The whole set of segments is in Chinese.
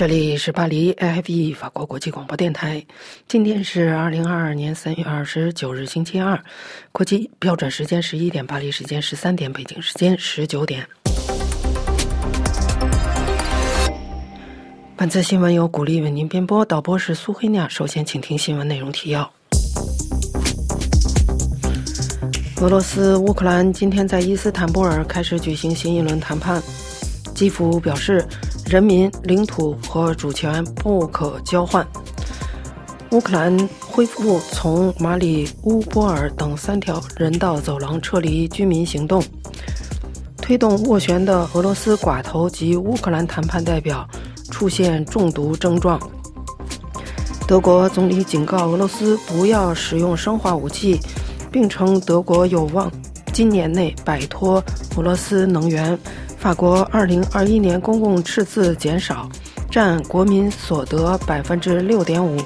这里是巴黎 AFE 法国国际广播电台。今天是二零二二年三月二十九日，星期二，国际标准时间十一点，巴黎时间十三点，北京时间十九点。本次新闻由古丽为您编播，导播是苏黑娜。首先，请听新闻内容提要：俄罗斯、乌克兰今天在伊斯坦布尔开始举行新一轮谈判。基辅表示。人民、领土和主权不可交换。乌克兰恢复从马里乌波尔等三条人道走廊撤离居民行动。推动斡旋的俄罗斯寡头及乌克兰谈判代表出现中毒症状。德国总理警告俄罗斯不要使用生化武器，并称德国有望今年内摆脱俄罗斯能源。法国2021年公共赤字减少，占国民所得百分之六点五。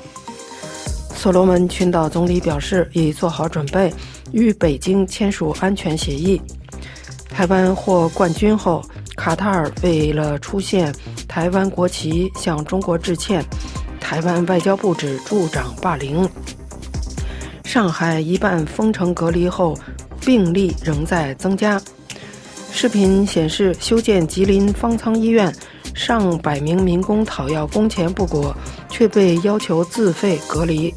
所罗门群岛总理表示，已做好准备与北京签署安全协议。台湾获冠军后，卡塔尔为了出现台湾国旗向中国致歉，台湾外交部指助长霸凌。上海一半封城隔离后，病例仍在增加。视频显示，修建吉林方舱医院，上百名民工讨要工钱不果，却被要求自费隔离。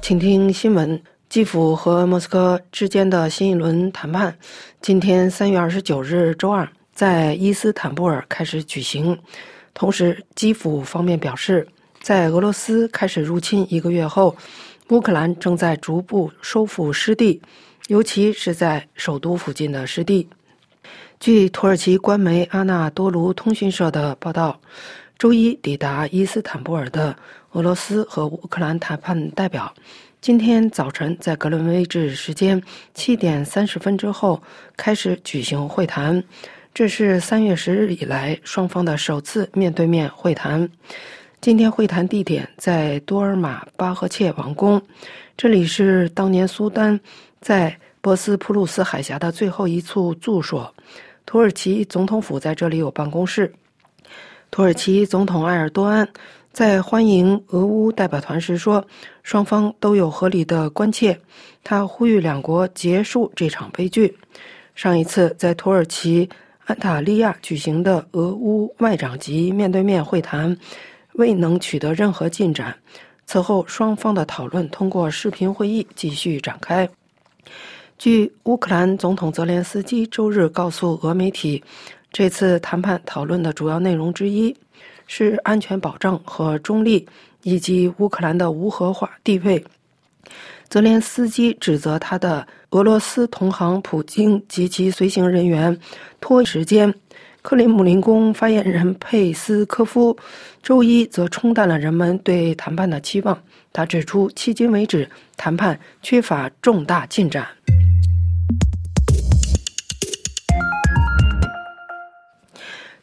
请听新闻：基辅和莫斯科之间的新一轮谈判，今天三月二十九日周二在伊斯坦布尔开始举行。同时，基辅方面表示，在俄罗斯开始入侵一个月后。乌克兰正在逐步收复失地，尤其是在首都附近的失地。据土耳其官媒阿纳多卢通讯社的报道，周一抵达伊斯坦布尔的俄罗斯和乌克兰谈判代表，今天早晨在格伦威治时间七点三十分之后开始举行会谈，这是三月十日以来双方的首次面对面会谈。今天会谈地点在多尔玛巴赫切王宫，这里是当年苏丹在波斯普鲁斯海峡的最后一处住所。土耳其总统府在这里有办公室。土耳其总统埃尔多安在欢迎俄乌代表团时说：“双方都有合理的关切。”他呼吁两国结束这场悲剧。上一次在土耳其安塔利亚举行的俄乌外长级面对面会谈。未能取得任何进展。此后，双方的讨论通过视频会议继续展开。据乌克兰总统泽连斯基周日告诉俄媒体，这次谈判讨论的主要内容之一是安全保障和中立，以及乌克兰的无核化地位。泽连斯基指责他的俄罗斯同行普京及其随行人员拖时间。克里姆林宫发言人佩斯科夫周一则冲淡了人们对谈判的期望。他指出，迄今为止，谈判缺乏重大进展。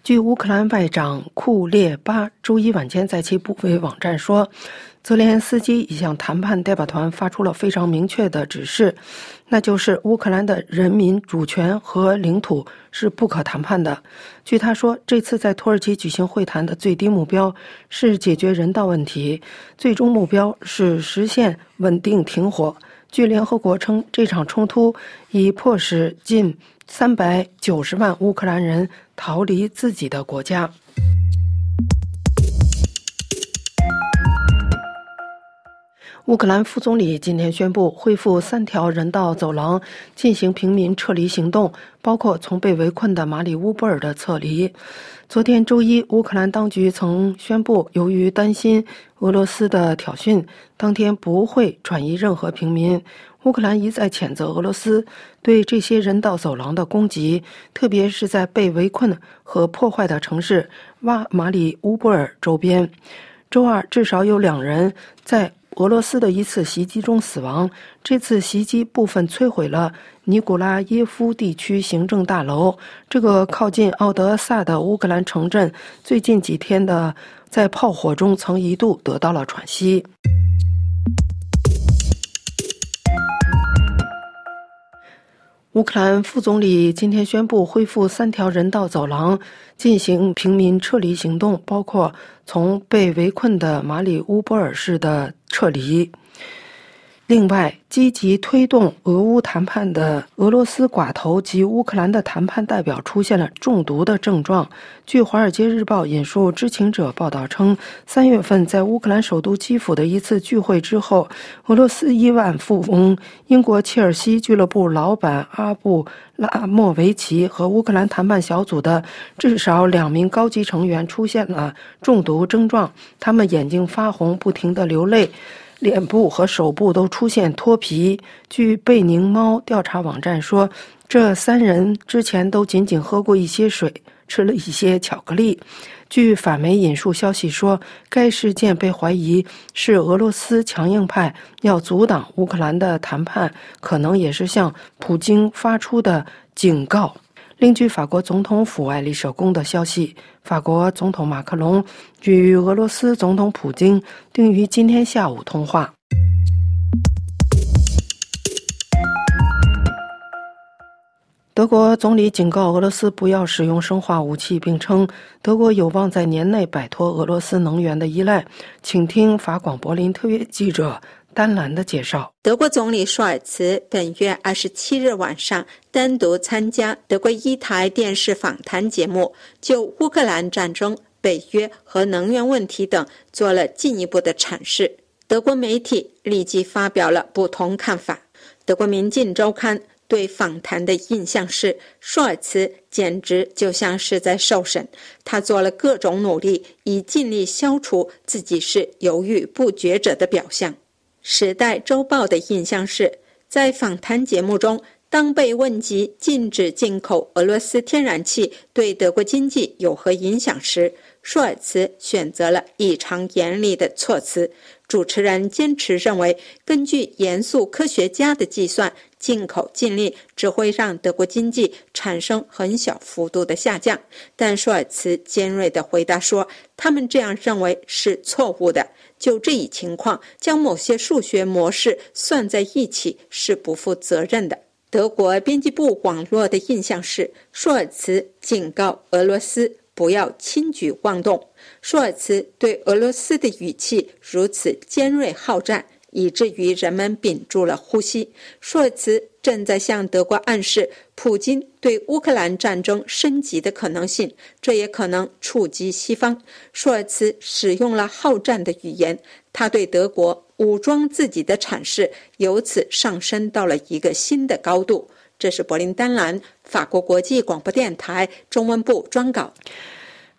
据乌克兰外长库列巴周一晚间在其部委网站说。泽连斯基已向谈判代表团发出了非常明确的指示，那就是乌克兰的人民主权和领土是不可谈判的。据他说，这次在土耳其举行会谈的最低目标是解决人道问题，最终目标是实现稳定停火。据联合国称，这场冲突已迫使近三百九十万乌克兰人逃离自己的国家。乌克兰副总理今天宣布恢复三条人道走廊进行平民撤离行动，包括从被围困的马里乌波尔的撤离。昨天周一，乌克兰当局曾宣布，由于担心俄罗斯的挑衅，当天不会转移任何平民。乌克兰一再谴责俄罗斯对这些人道走廊的攻击，特别是在被围困和破坏的城市瓦马里乌波尔周边。周二，至少有两人在。俄罗斯的一次袭击中死亡。这次袭击部分摧毁了尼古拉耶夫地区行政大楼。这个靠近奥德萨的乌克兰城镇，最近几天的在炮火中曾一度得到了喘息。乌克兰副总理今天宣布恢复三条人道走廊，进行平民撤离行动，包括从被围困的马里乌波尔市的撤离。另外，积极推动俄乌谈判的俄罗斯寡头及乌克兰的谈判代表出现了中毒的症状。据《华尔街日报》引述知情者报道称，三月份在乌克兰首都基辅的一次聚会之后，俄罗斯亿万富翁、英国切尔西俱乐部老板阿布拉莫维奇和乌克兰谈判小组的至少两名高级成员出现了中毒症状，他们眼睛发红，不停地流泪。脸部和手部都出现脱皮。据贝宁猫调查网站说，这三人之前都仅仅喝过一些水，吃了一些巧克力。据法媒引述消息说，该事件被怀疑是俄罗斯强硬派要阻挡乌克兰的谈判，可能也是向普京发出的警告。另据法国总统府爱丽舍宫的消息，法国总统马克龙与俄罗斯总统普京定于今天下午通话。德国总理警告俄罗斯不要使用生化武器，并称德国有望在年内摆脱俄罗斯能源的依赖。请听法广柏林特约记者。丹兰的介绍：德国总理舒尔茨本月二十七日晚上单独参加德国一台电视访谈节目，就乌克兰战争、北约和能源问题等做了进一步的阐释。德国媒体立即发表了不同看法。德国《民进周刊》对访谈的印象是，舒尔茨简直就像是在受审，他做了各种努力，以尽力消除自己是犹豫不决者的表象。《时代周报》的印象是，在访谈节目中，当被问及禁止进口俄罗斯天然气对德国经济有何影响时，舒尔茨选择了异常严厉的措辞。主持人坚持认为，根据严肃科学家的计算，进口禁令只会让德国经济产生很小幅度的下降。但舒尔茨尖锐地回答说，他们这样认为是错误的。就这一情况，将某些数学模式算在一起是不负责任的。德国编辑部网络的印象是，舒尔茨警告俄罗斯不要轻举妄动。舒尔茨对俄罗斯的语气如此尖锐好战。以至于人们屏住了呼吸。舒尔茨正在向德国暗示普京对乌克兰战争升级的可能性，这也可能触及西方。舒尔茨使用了好战的语言，他对德国武装自己的阐释由此上升到了一个新的高度。这是柏林丹兰法国国际广播电台中文部专稿。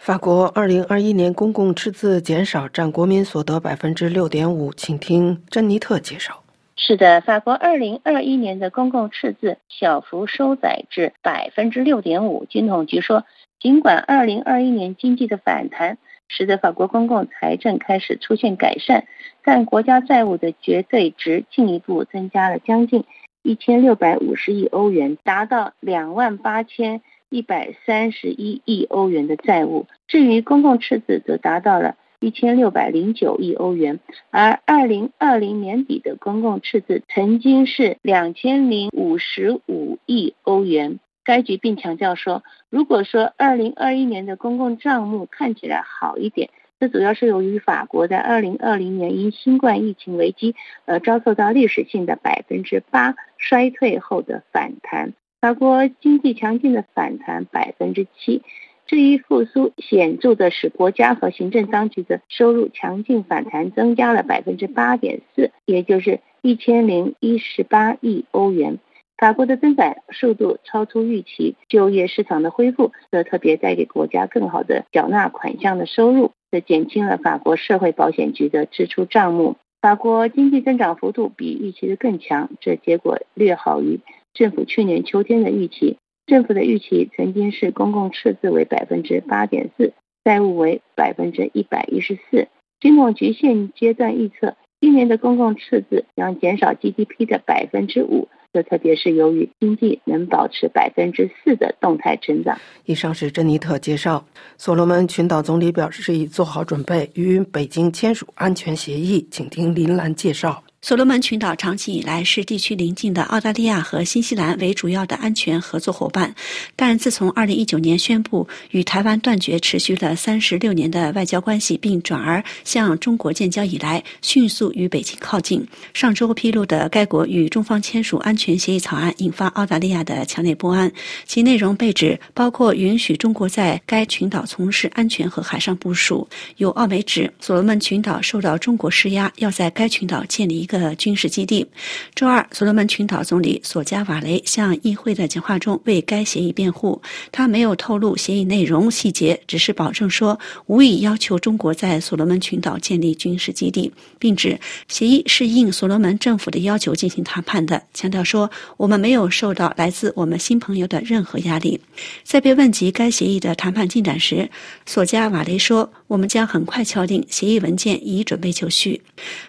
法国二零二一年公共赤字减少占国民所得百分之六点五，请听珍妮特介绍。是的，法国二零二一年的公共赤字小幅收窄至百分之六点五。经统局说，尽管二零二一年经济的反弹使得法国公共财政开始出现改善，但国家债务的绝对值进一步增加了将近一千六百五十亿欧元，达到两万八千。一百三十一亿欧元的债务，至于公共赤字则达到了一千六百零九亿欧元，而二零二零年底的公共赤字曾经是两千零五十五亿欧元。该局并强调说，如果说二零二一年的公共账目看起来好一点，这主要是由于法国在二零二零年因新冠疫情危机而遭受到历史性的百分之八衰退后的反弹。法国经济强劲的反弹百分之七，这一复苏显著的使国家和行政当局的收入强劲反弹增加了百分之八点四，也就是一千零一十八亿欧元。法国的增长速度超出预期，就业市场的恢复则特别带给国家更好的缴纳款项的收入，这减轻了法国社会保险局的支出账目。法国经济增长幅度比预期的更强，这结果略好于。政府去年秋天的预期，政府的预期曾经是公共赤字为百分之八点四，债务为百分之一百一十四。金统局现阶段预测，今年的公共赤字将减少 GDP 的百分之五，这特别是由于经济能保持百分之四的动态增长。以上是珍妮特介绍。所罗门群岛总理表示已做好准备与北京签署安全协议，请听林兰介绍。所罗门群岛长期以来是地区邻近的澳大利亚和新西兰为主要的安全合作伙伴，但自从2019年宣布与台湾断绝持续了36年的外交关系，并转而向中国建交以来，迅速与北京靠近。上周披露的该国与中方签署安全协议草案，引发澳大利亚的强烈不安。其内容被指包括允许中国在该群岛从事安全和海上部署。有澳媒指，所罗门群岛受到中国施压，要在该群岛建立一。个军事基地。周二，所罗门群岛总理索加瓦雷向议会的讲话中为该协议辩护。他没有透露协议内容细节，只是保证说无意要求中国在所罗门群岛建立军事基地，并指协议是应所罗门政府的要求进行谈判的。强调说，我们没有受到来自我们新朋友的任何压力。在被问及该协议的谈判进展时，索加瓦雷说：“我们将很快敲定协议文件，以准备就绪。”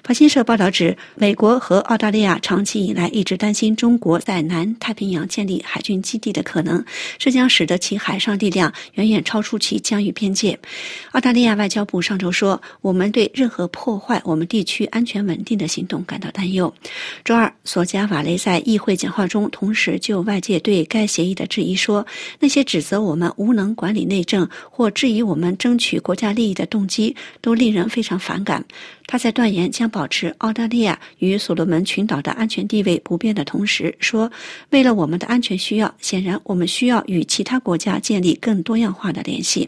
法新社报道指。美国和澳大利亚长期以来一直担心中国在南太平洋建立海军基地的可能，这将使得其海上力量远远超出其疆域边界。澳大利亚外交部上周说：“我们对任何破坏我们地区安全稳定的行动感到担忧。”周二，索加瓦雷在议会讲话中同时就外界对该协议的质疑说：“那些指责我们无能管理内政或质疑我们争取国家利益的动机，都令人非常反感。”他在断言将保持澳大利亚与所罗门群岛的安全地位不变的同时，说：“为了我们的安全需要，显然我们需要与其他国家建立更多样化的联系。”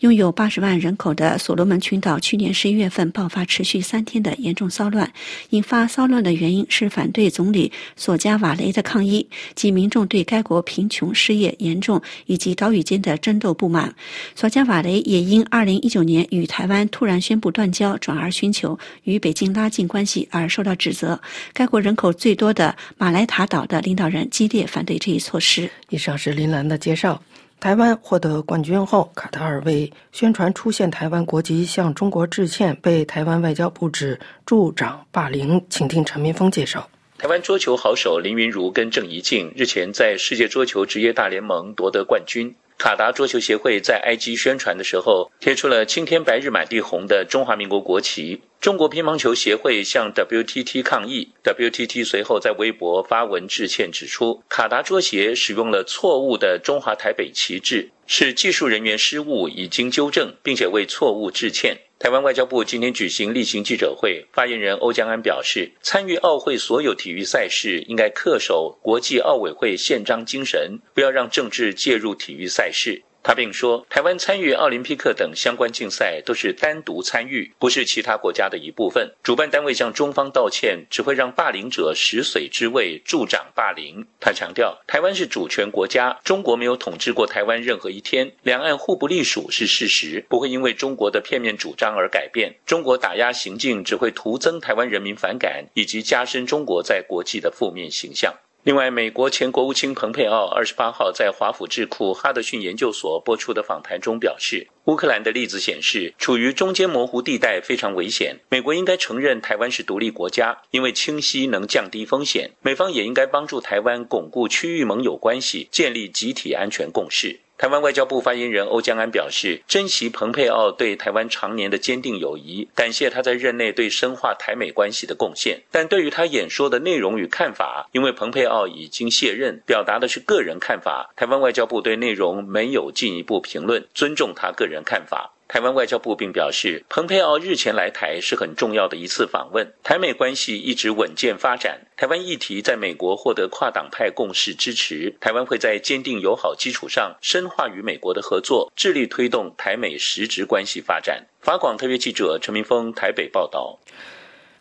拥有八十万人口的所罗门群岛去年十一月份爆发持续三天的严重骚乱，引发骚乱的原因是反对总理索加瓦雷的抗议及民众对该国贫穷、失业严重以及岛屿间的争斗不满。索加瓦雷也因二零一九年与台湾突然宣布断交，转而寻求。与北京拉近关系而受到指责。该国人口最多的马来塔岛的领导人激烈反对这一措施。以上是林兰的介绍。台湾获得冠军后，卡塔尔为宣传出现台湾国籍向中国致歉，被台湾外交部指助长霸凌。请听陈明峰介绍。台湾桌球好手林云如跟郑怡静日前在世界桌球职业大联盟夺得冠军。卡达桌球协会在 IG 宣传的时候，贴出了青天白日满地红的中华民国国旗。中国乒乓球协会向 WTT 抗议，WTT 随后在微博发文致歉，指出卡达桌协使用了错误的中华台北旗帜，是技术人员失误，已经纠正，并且为错误致歉。台湾外交部今天举行例行记者会，发言人欧江安表示，参与奥会所有体育赛事应该恪守国际奥委会宪章精神，不要让政治介入体育赛事。他并说，台湾参与奥林匹克等相关竞赛都是单独参与，不是其他国家的一部分。主办单位向中方道歉，只会让霸凌者食髓知味，助长霸凌。他强调，台湾是主权国家，中国没有统治过台湾任何一天，两岸互不隶属是事实，不会因为中国的片面主张而改变。中国打压行径只会徒增台湾人民反感，以及加深中国在国际的负面形象。另外，美国前国务卿蓬佩奥二十八号在华府智库哈德逊研究所播出的访谈中表示，乌克兰的例子显示，处于中间模糊地带非常危险。美国应该承认台湾是独立国家，因为清晰能降低风险。美方也应该帮助台湾巩固区域盟友关系，建立集体安全共识。台湾外交部发言人欧江安表示，珍惜蓬佩奥对台湾常年的坚定友谊，感谢他在任内对深化台美关系的贡献。但对于他演说的内容与看法，因为蓬佩奥已经卸任，表达的是个人看法，台湾外交部对内容没有进一步评论，尊重他个人看法。台湾外交部并表示，蓬佩奥日前来台是很重要的一次访问，台美关系一直稳健发展。台湾议题在美国获得跨党派共识支持，台湾会在坚定友好基础上深化与美国的合作，致力推动台美实质关系发展。法广特约记者陈明峰台北报道。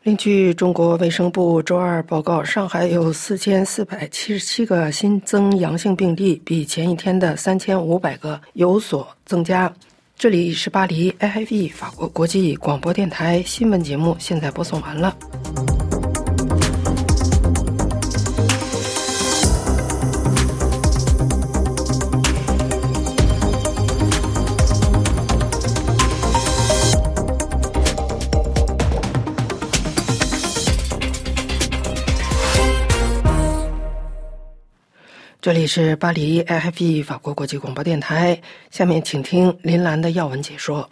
另据中国卫生部周二报告，上海有四千四百七十七个新增阳性病例，比前一天的三千五百个有所增加。这里是巴黎 AFE 法国国际广播电台新闻节目，现在播送完了。这里是巴黎 IFE 法国国际广播电台。下面请听林兰的要闻解说。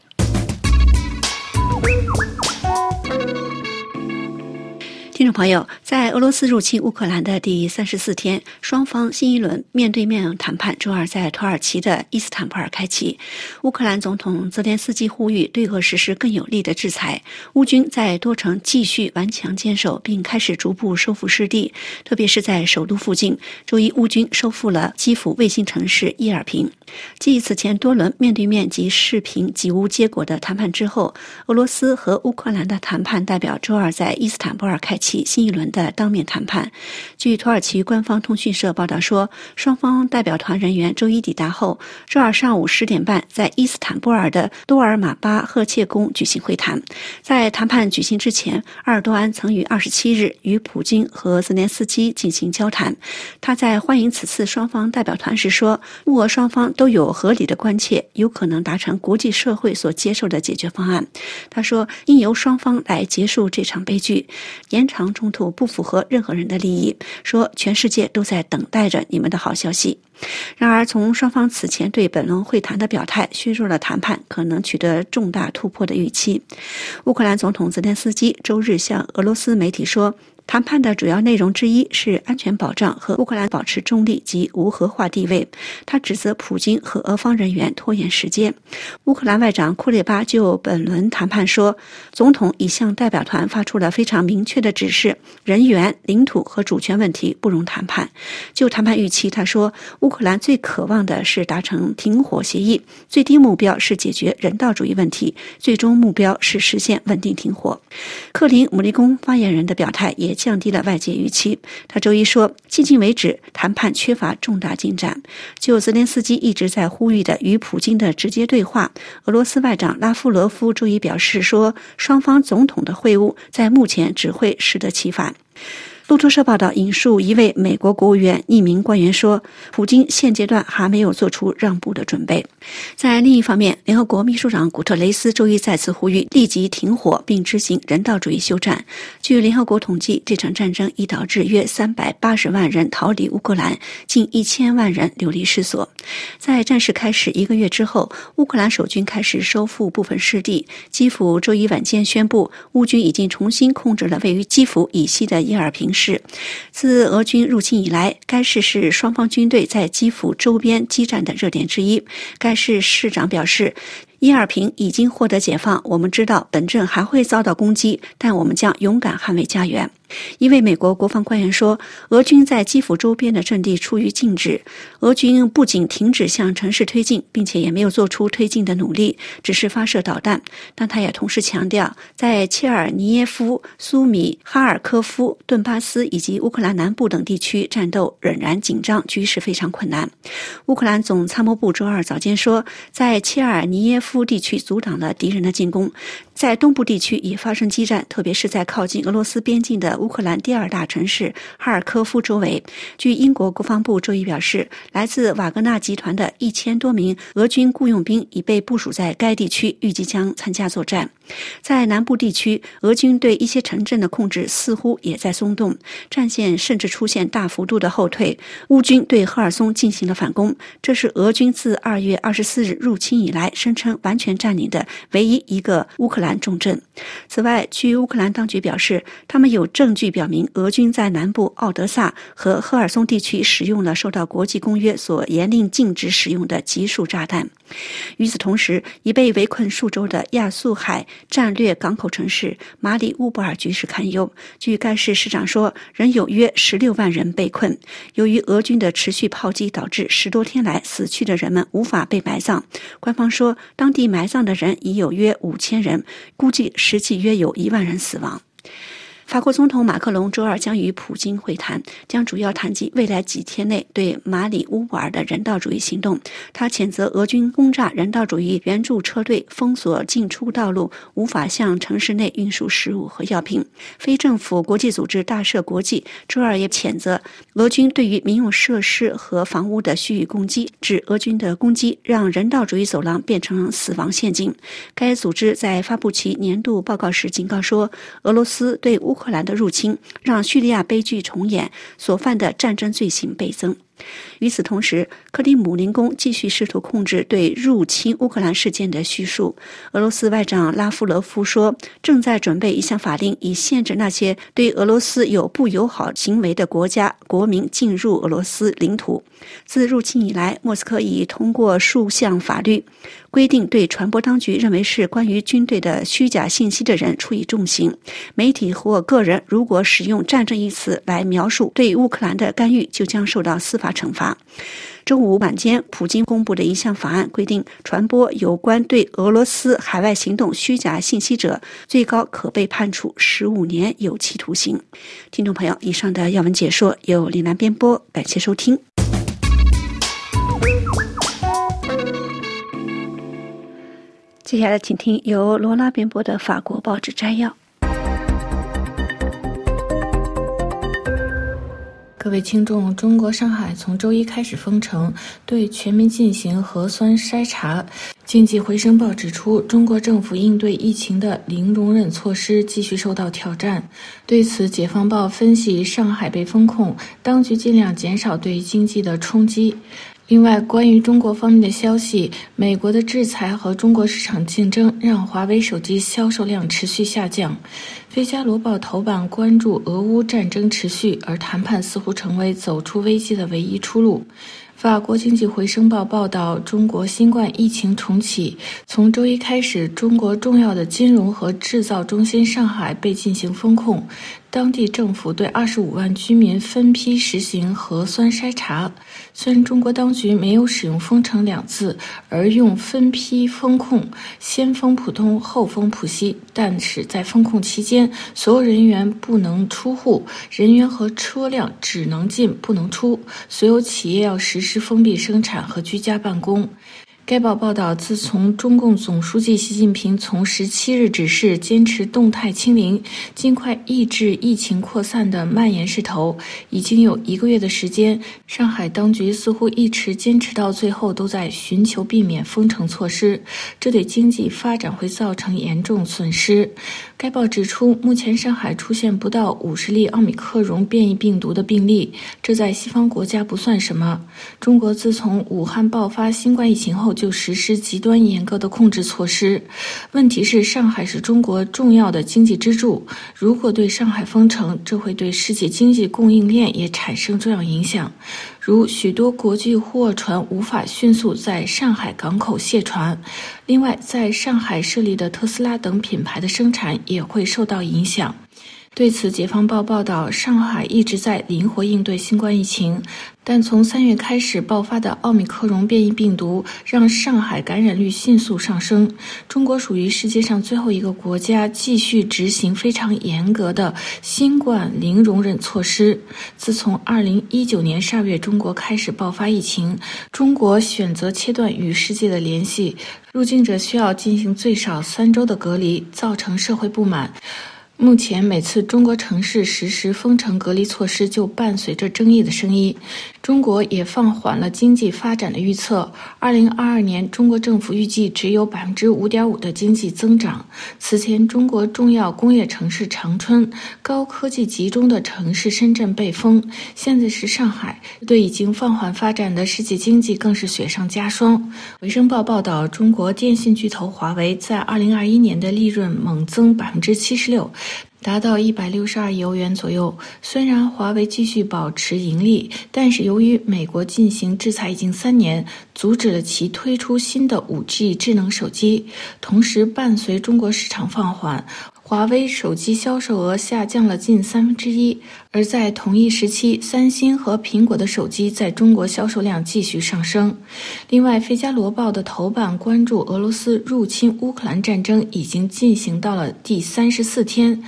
朋友，在俄罗斯入侵乌克兰的第三十四天，双方新一轮面对面谈判周二在土耳其的伊斯坦布尔开启。乌克兰总统泽连斯基呼吁对俄实施更有力的制裁。乌军在多城继续顽强坚守，并开始逐步收复失地，特别是在首都附近。周一，乌军收复了基辅卫星城市伊尔平。继此前多轮面对面及视频及无结果的谈判之后，俄罗斯和乌克兰的谈判代表周二在伊斯坦布尔开启新一轮的当面谈判。据土耳其官方通讯社报道说，双方代表团人员周一抵达后，周二上午十点半在伊斯坦布尔的多尔玛巴赫切宫举行会谈。在谈判举行之前，埃尔多安曾于二十七日与普京和泽连斯基进行交谈。他在欢迎此次双方代表团时说：“乌俄双方。”都有合理的关切，有可能达成国际社会所接受的解决方案。他说：“应由双方来结束这场悲剧，延长冲突不符合任何人的利益。”说全世界都在等待着你们的好消息。然而，从双方此前对本轮会谈的表态，削弱了谈判可能取得重大突破的预期。乌克兰总统泽连斯基周日向俄罗斯媒体说。谈判的主要内容之一是安全保障和乌克兰保持中立及无核化地位。他指责普京和俄方人员拖延时间。乌克兰外长库列巴就本轮谈判说，总统已向代表团发出了非常明确的指示：人员、领土和主权问题不容谈判。就谈判预期，他说，乌克兰最渴望的是达成停火协议，最低目标是解决人道主义问题，最终目标是实现稳定停火。克林姆林宫发言人的表态也。降低了外界预期。他周一说，迄今为止谈判缺乏重大进展。就泽连斯基一直在呼吁的与普京的直接对话，俄罗斯外长拉夫罗夫周一表示说，双方总统的会晤在目前只会适得其反。路透社报道引述一位美国国务院匿名官员说：“普京现阶段还没有做出让步的准备。”在另一方面，联合国秘书长古特雷斯周一再次呼吁立即停火并执行人道主义休战。据联合国统计，这场战争已导致约三百八十万人逃离乌克兰，近一千万人流离失所。在战事开始一个月之后，乌克兰守军开始收复部分失地。基辅周一晚间宣布，乌军已经重新控制了位于基辅以西的伊尔平。是，自俄军入侵以来，该市是双方军队在基辅周边激战的热点之一。该市市长表示。伊尔平已经获得解放。我们知道本镇还会遭到攻击，但我们将勇敢捍卫家园。一位美国国防官员说：“俄军在基辅周边的阵地处于静止。俄军不仅停止向城市推进，并且也没有做出推进的努力，只是发射导弹。”但他也同时强调，在切尔尼耶夫、苏米、哈尔科夫、顿巴斯以及乌克兰南部等地区战斗仍然紧张，局势非常困难。乌克兰总参谋部周二早间说，在切尔尼耶夫。地区阻挡了敌人的进攻，在东部地区也发生激战，特别是在靠近俄罗斯边境的乌克兰第二大城市哈尔科夫周围。据英国国防部周一表示，来自瓦格纳集团的一千多名俄军雇佣兵已被部署在该地区，预计将参加作战。在南部地区，俄军对一些城镇的控制似乎也在松动，战线甚至出现大幅度的后退。乌军对赫尔松进行了反攻，这是俄军自二月二十四日入侵以来声称。完全占领的唯一一个乌克兰重镇。此外，据乌克兰当局表示，他们有证证据表明俄军在南部奥德萨和赫尔松地区使用了受到国际公约所严令禁止使用的集束炸弹。与此同时，已被围困数周的亚速海战略港口城市马里乌波尔局势堪忧。据该市市长说，仍有约十六万人被困。由于俄军的持续炮击，导致十多天来死去的人们无法被埋葬。官方说，当地埋葬的人已有约五千人，估计实际约有一万人死亡。法国总统马克龙周二将与普京会谈，将主要谈及未来几天内对马里乌波尔的人道主义行动。他谴责俄军轰炸人道主义援助车队，封锁进出道路，无法向城市内运输食物和药品。非政府国际组织大赦国际周二也谴责俄军对于民用设施和房屋的蓄意攻击，指俄军的攻击让人道主义走廊变成死亡陷阱。该组织在发布其年度报告时警告说，俄罗斯对乌。乌克兰的入侵让叙利亚悲剧重演，所犯的战争罪行倍增。与此同时，克里姆林宫继续试图控制对入侵乌克兰事件的叙述。俄罗斯外长拉夫罗夫说，正在准备一项法令，以限制那些对俄罗斯有不友好行为的国家国民进入俄罗斯领土。自入侵以来，莫斯科已通过数项法律，规定对传播当局认为是关于军队的虚假信息的人处以重刑。媒体或个人如果使用“战争”一词来描述对乌克兰的干预，就将受到司法惩罚。周五晚间，普京公布的一项法案规定，传播有关对俄罗斯海外行动虚假信息者，最高可被判处十五年有期徒刑。听众朋友，以上的要闻解说由李楠编播，感谢收听。接下来，请听由罗拉编播的法国报纸摘要。各位听众，中国上海从周一开始封城，对全民进行核酸筛查。经济回声报指出，中国政府应对疫情的零容忍措施继续受到挑战。对此，解放报分析，上海被封控，当局尽量减少对经济的冲击。另外，关于中国方面的消息，美国的制裁和中国市场竞争让华为手机销售量持续下降。《费加罗报》头版关注俄乌战争持续，而谈判似乎成为走出危机的唯一出路。法国经济回声报报道，中国新冠疫情重启。从周一开始，中国重要的金融和制造中心上海被进行封控，当地政府对二十五万居民分批实行核酸筛查。虽然中国当局没有使用“封城”两字，而用分批封控，先封浦东，后封浦西，但是在封控期间，所有人员不能出户，人员和车辆只能进不能出，所有企业要实施。封闭生产和居家办公。该报报道，自从中共总书记习近平从十七日指示坚持动态清零，尽快抑制疫情扩散的蔓延势头，已经有一个月的时间。上海当局似乎一直坚持到最后，都在寻求避免封城措施，这对经济发展会造成严重损失。该报指出，目前上海出现不到五十例奥密克戎变异病毒的病例，这在西方国家不算什么。中国自从武汉爆发新冠疫情后，就实施极端严格的控制措施。问题是，上海是中国重要的经济支柱，如果对上海封城，这会对世界经济供应链也产生重要影响。如许多国际货船无法迅速在上海港口卸船，另外，在上海设立的特斯拉等品牌的生产也会受到影响。对此，《解放报》报道，上海一直在灵活应对新冠疫情，但从三月开始爆发的奥密克戎变异病毒让上海感染率迅速上升。中国属于世界上最后一个国家继续执行非常严格的新冠零容忍措施。自从二零一九年十二月中国开始爆发疫情，中国选择切断与世界的联系，入境者需要进行最少三周的隔离，造成社会不满。目前，每次中国城市实施封城隔离措施，就伴随着争议的声音。中国也放缓了经济发展的预测。二零二二年，中国政府预计只有百分之五点五的经济增长。此前，中国重要工业城市长春、高科技集中的城市深圳被封，现在是上海。对已经放缓发展的世界经济，更是雪上加霜。《维生报》报道，中国电信巨头华为在二零二一年的利润猛增百分之七十六。达到一百六十二亿欧元左右。虽然华为继续保持盈利，但是由于美国进行制裁已经三年，阻止了其推出新的五 G 智能手机。同时，伴随中国市场放缓，华为手机销售额下降了近三分之一。而在同一时期，三星和苹果的手机在中国销售量继续上升。另外，《费加罗报》的头版关注俄罗斯入侵乌克兰战争已经进行到了第三十四天。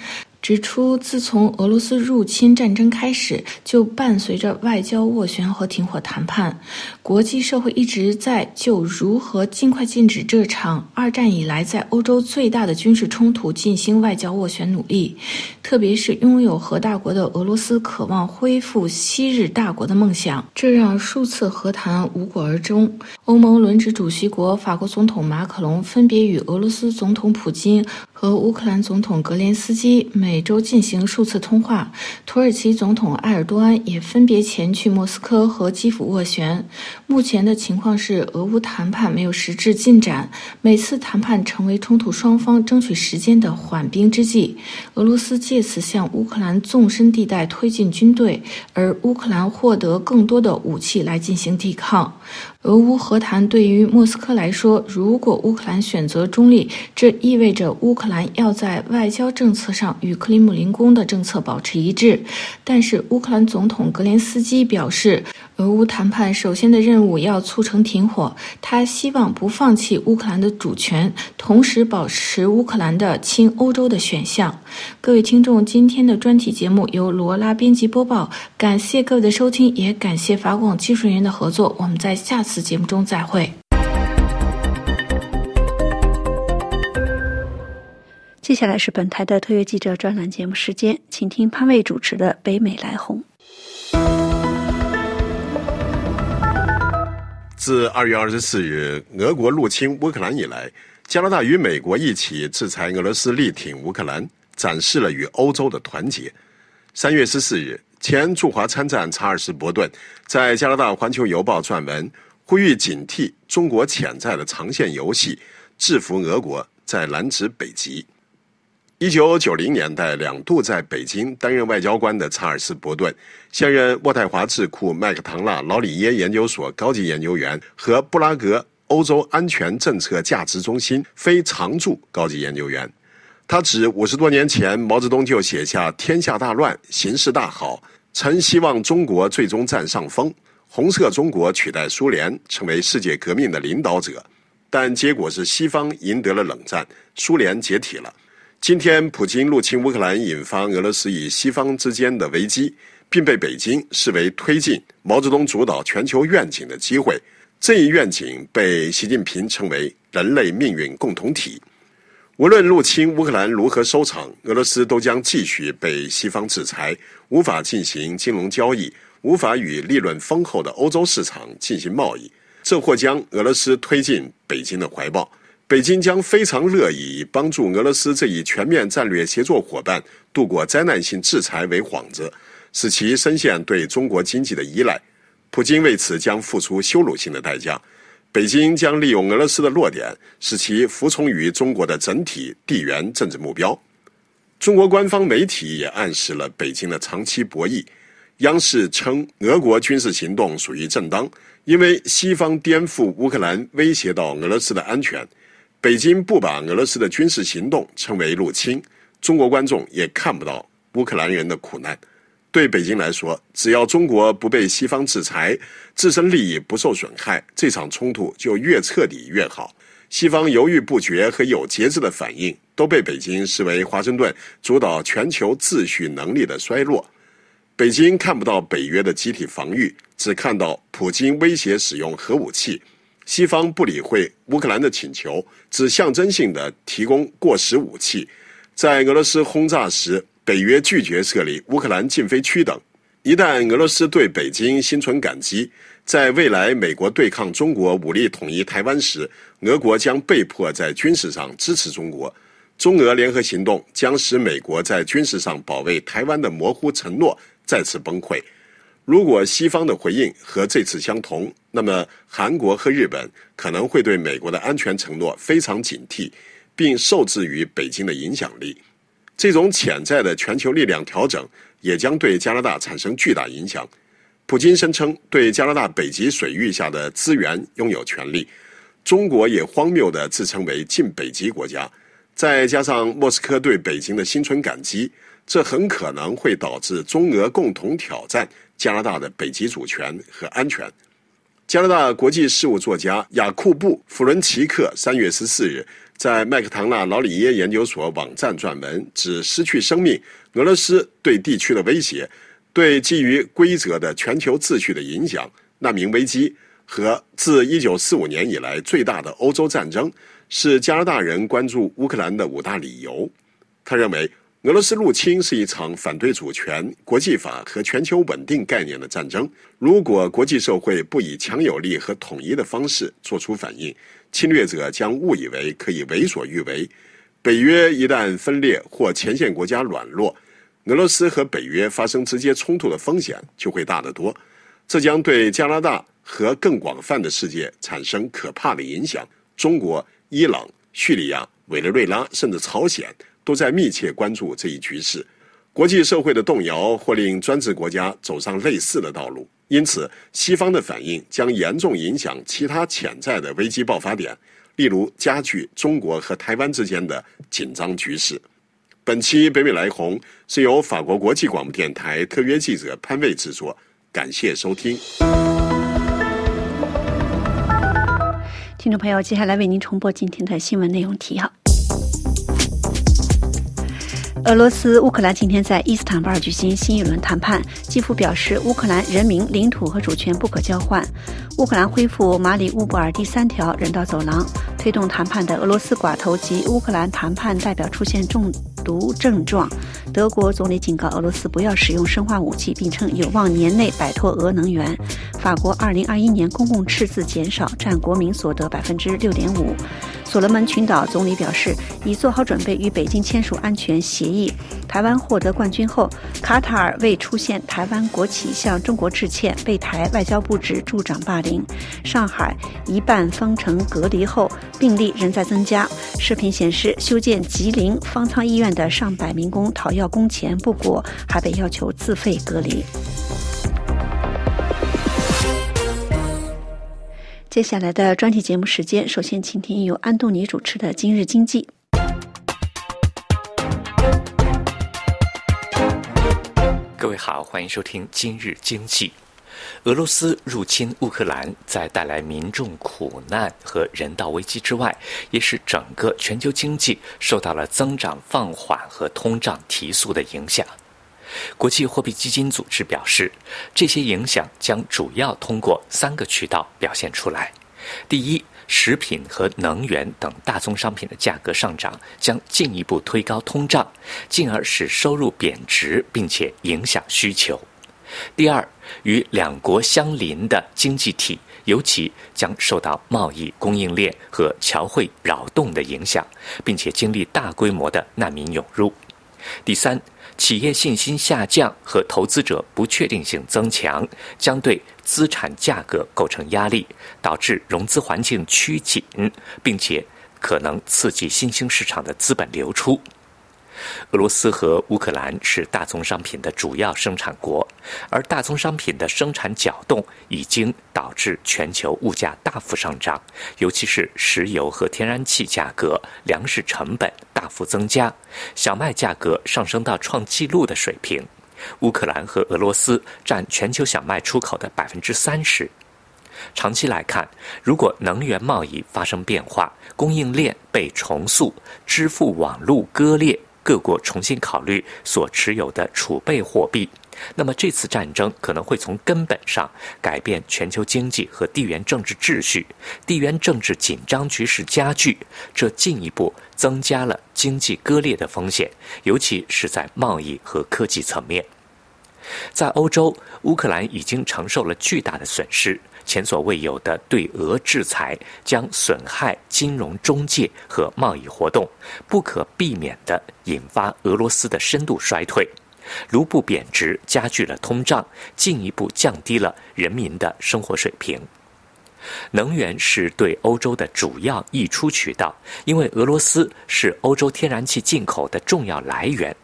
指出，自从俄罗斯入侵战争开始，就伴随着外交斡旋和停火谈判。国际社会一直在就如何尽快禁止这场二战以来在欧洲最大的军事冲突进行外交斡旋努力。特别是拥有核大国的俄罗斯渴望恢复昔日大国的梦想，这让数次和谈无果而终。欧盟轮值主席国法国总统马克龙分别与俄罗斯总统普京。和乌克兰总统格连斯基每周进行数次通话。土耳其总统埃尔多安也分别前去莫斯科和基辅斡旋。目前的情况是，俄乌谈判没有实质进展，每次谈判成为冲突双方争取时间的缓兵之计。俄罗斯借此向乌克兰纵深地带推进军队，而乌克兰获得更多的武器来进行抵抗。俄乌和谈对于莫斯科来说，如果乌克兰选择中立，这意味着乌克兰要在外交政策上与克里姆林宫的政策保持一致。但是，乌克兰总统格连斯基表示，俄乌谈判首先的任务要促成停火，他希望不放弃乌克兰的主权，同时保持乌克兰的亲欧洲的选项。各位听众，今天的专题节目由罗拉编辑播报，感谢各位的收听，也感谢法广技术人员的合作。我们在下次。节目中再会。接下来是本台的特约记者专栏节目时间，请听潘卫主持的《北美来红》。自二月二十四日俄国入侵乌克兰以来，加拿大与美国一起制裁俄罗斯，力挺乌克兰，展示了与欧洲的团结。三月十四日，前驻华参赞查尔斯·伯顿在加拿大《环球邮报》撰文。呼吁警惕中国潜在的长线游戏，制服俄国，在南指北极。一九九零年代两度在北京担任外交官的查尔斯·伯顿，现任渥太华智库麦克唐纳劳里耶研究所高级研究员和布拉格欧洲安全政策价值中心非常驻高级研究员。他指五十多年前毛泽东就写下“天下大乱，形势大好”，曾希望中国最终占上风。红色中国取代苏联成为世界革命的领导者，但结果是西方赢得了冷战，苏联解体了。今天，普京入侵乌克兰，引发俄罗斯与西方之间的危机，并被北京视为推进毛泽东主导全球愿景的机会。这一愿景被习近平称为人类命运共同体。无论入侵乌克兰如何收场，俄罗斯都将继续被西方制裁，无法进行金融交易。无法与利润丰厚的欧洲市场进行贸易，这或将俄罗斯推进北京的怀抱。北京将非常乐意帮助俄罗斯这一全面战略协作伙伴度过灾难性制裁为幌子，使其深陷对中国经济的依赖。普京为此将付出羞辱性的代价。北京将利用俄罗斯的弱点，使其服从于中国的整体地缘政治目标。中国官方媒体也暗示了北京的长期博弈。央视称，俄国军事行动属于正当，因为西方颠覆乌克兰，威胁到俄罗斯的安全。北京不把俄罗斯的军事行动称为入侵，中国观众也看不到乌克兰人的苦难。对北京来说，只要中国不被西方制裁，自身利益不受损害，这场冲突就越彻底越好。西方犹豫不决和有节制的反应，都被北京视为华盛顿主导全球秩序能力的衰落。北京看不到北约的集体防御，只看到普京威胁使用核武器。西方不理会乌克兰的请求，只象征性的提供过时武器。在俄罗斯轰炸时，北约拒绝设立乌克兰禁飞区等。一旦俄罗斯对北京心存感激，在未来美国对抗中国武力统一台湾时，俄国将被迫在军事上支持中国。中俄联合行动将使美国在军事上保卫台湾的模糊承诺。再次崩溃。如果西方的回应和这次相同，那么韩国和日本可能会对美国的安全承诺非常警惕，并受制于北京的影响力。这种潜在的全球力量调整也将对加拿大产生巨大影响。普京声称对加拿大北极水域下的资源拥有权利，中国也荒谬地自称为近北极国家。再加上莫斯科对北京的心存感激。这很可能会导致中俄共同挑战加拿大的北极主权和安全。加拿大国际事务作家雅库布·弗伦奇克三月十四日在麦克唐纳劳里耶研究所网站撰文，指失去生命、俄罗斯对地区的威胁、对基于规则的全球秩序的影响、难民危机和自一九四五年以来最大的欧洲战争，是加拿大人关注乌克兰的五大理由。他认为。俄罗斯入侵是一场反对主权、国际法和全球稳定概念的战争。如果国际社会不以强有力和统一的方式作出反应，侵略者将误以为可以为所欲为，北约一旦分裂或前线国家软弱，俄罗斯和北约发生直接冲突的风险就会大得多。这将对加拿大和更广泛的世界产生可怕的影响。中国、伊朗、叙利亚、委内瑞拉甚至朝鲜都在密切关注这一局势。国际社会的动摇或令专制国家走上类似的道路，因此西方的反应将严重影响其他潜在的危机爆发点，例如加剧中国和台湾之间的紧张局势。本期北美来红是由法国国际广播电台特约记者潘卫制作，感谢收听。听众朋友，接下来为您重播今天的新闻内容提要。俄罗斯、乌克兰今天在伊斯坦布尔举行新一轮谈判。基辅表示，乌克兰人民、领土和主权不可交换。乌克兰恢复马里乌波尔第三条人道走廊。推动谈判的俄罗斯寡头及乌克兰谈判代表出现中毒症状。德国总理警告俄罗斯不要使用生化武器，并称有望年内摆脱俄能源。法国2021年公共赤字减少，占国民所得百分之六点五。所罗门群岛总理表示，已做好准备与北京签署安全协议。台湾获得冠军后，卡塔尔未出现台湾国旗向中国致歉，被台外交部指助长霸凌。上海一半封城隔离后，病例仍在增加。视频显示，修建吉林方舱医院的上百民工讨要工钱不果，还被要求自费隔离。接下来的专题节目时间，首先请听由安东尼主持的《今日经济》。各位好，欢迎收听《今日经济》。俄罗斯入侵乌克兰，在带来民众苦难和人道危机之外，也使整个全球经济受到了增长放缓和通胀提速的影响。国际货币基金组织表示，这些影响将主要通过三个渠道表现出来：第一，食品和能源等大宗商品的价格上涨将进一步推高通胀，进而使收入贬值，并且影响需求；第二，与两国相邻的经济体尤其将受到贸易、供应链和侨汇扰动的影响，并且经历大规模的难民涌入；第三。企业信心下降和投资者不确定性增强，将对资产价格构成压力，导致融资环境趋紧，并且可能刺激新兴市场的资本流出。俄罗斯和乌克兰是大宗商品的主要生产国，而大宗商品的生产搅动已经导致全球物价大幅上涨，尤其是石油和天然气价格、粮食成本大幅增加，小麦价格上升到创纪录的水平。乌克兰和俄罗斯占全球小麦出口的百分之三十。长期来看，如果能源贸易发生变化，供应链被重塑，支付网络割裂。各国重新考虑所持有的储备货币，那么这次战争可能会从根本上改变全球经济和地缘政治秩序，地缘政治紧张局势加剧，这进一步增加了经济割裂的风险，尤其是在贸易和科技层面。在欧洲，乌克兰已经承受了巨大的损失。前所未有的对俄制裁将损害金融中介和贸易活动，不可避免地引发俄罗斯的深度衰退。卢布贬值加剧了通胀，进一步降低了人民的生活水平。能源是对欧洲的主要溢出渠道，因为俄罗斯是欧洲天然气进口的重要来源。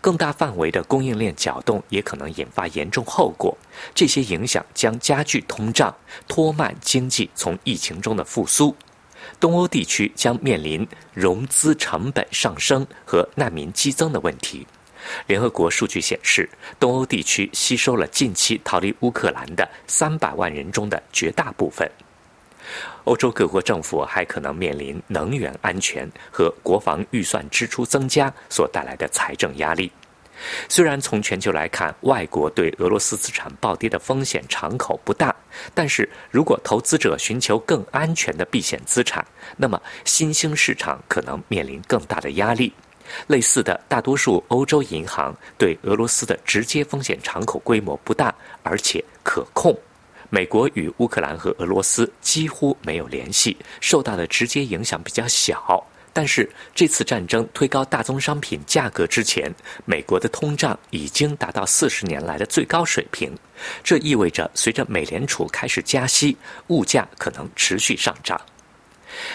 更大范围的供应链搅动也可能引发严重后果，这些影响将加剧通胀，拖慢经济从疫情中的复苏。东欧地区将面临融资成本上升和难民激增的问题。联合国数据显示，东欧地区吸收了近期逃离乌克兰的三百万人中的绝大部分。欧洲各国政府还可能面临能源安全和国防预算支出增加所带来的财政压力。虽然从全球来看，外国对俄罗斯资产暴跌的风险敞口不大，但是如果投资者寻求更安全的避险资产，那么新兴市场可能面临更大的压力。类似的，大多数欧洲银行对俄罗斯的直接风险敞口规模不大，而且可控。美国与乌克兰和俄罗斯几乎没有联系，受到的直接影响比较小。但是这次战争推高大宗商品价格之前，美国的通胀已经达到四十年来的最高水平。这意味着，随着美联储开始加息，物价可能持续上涨。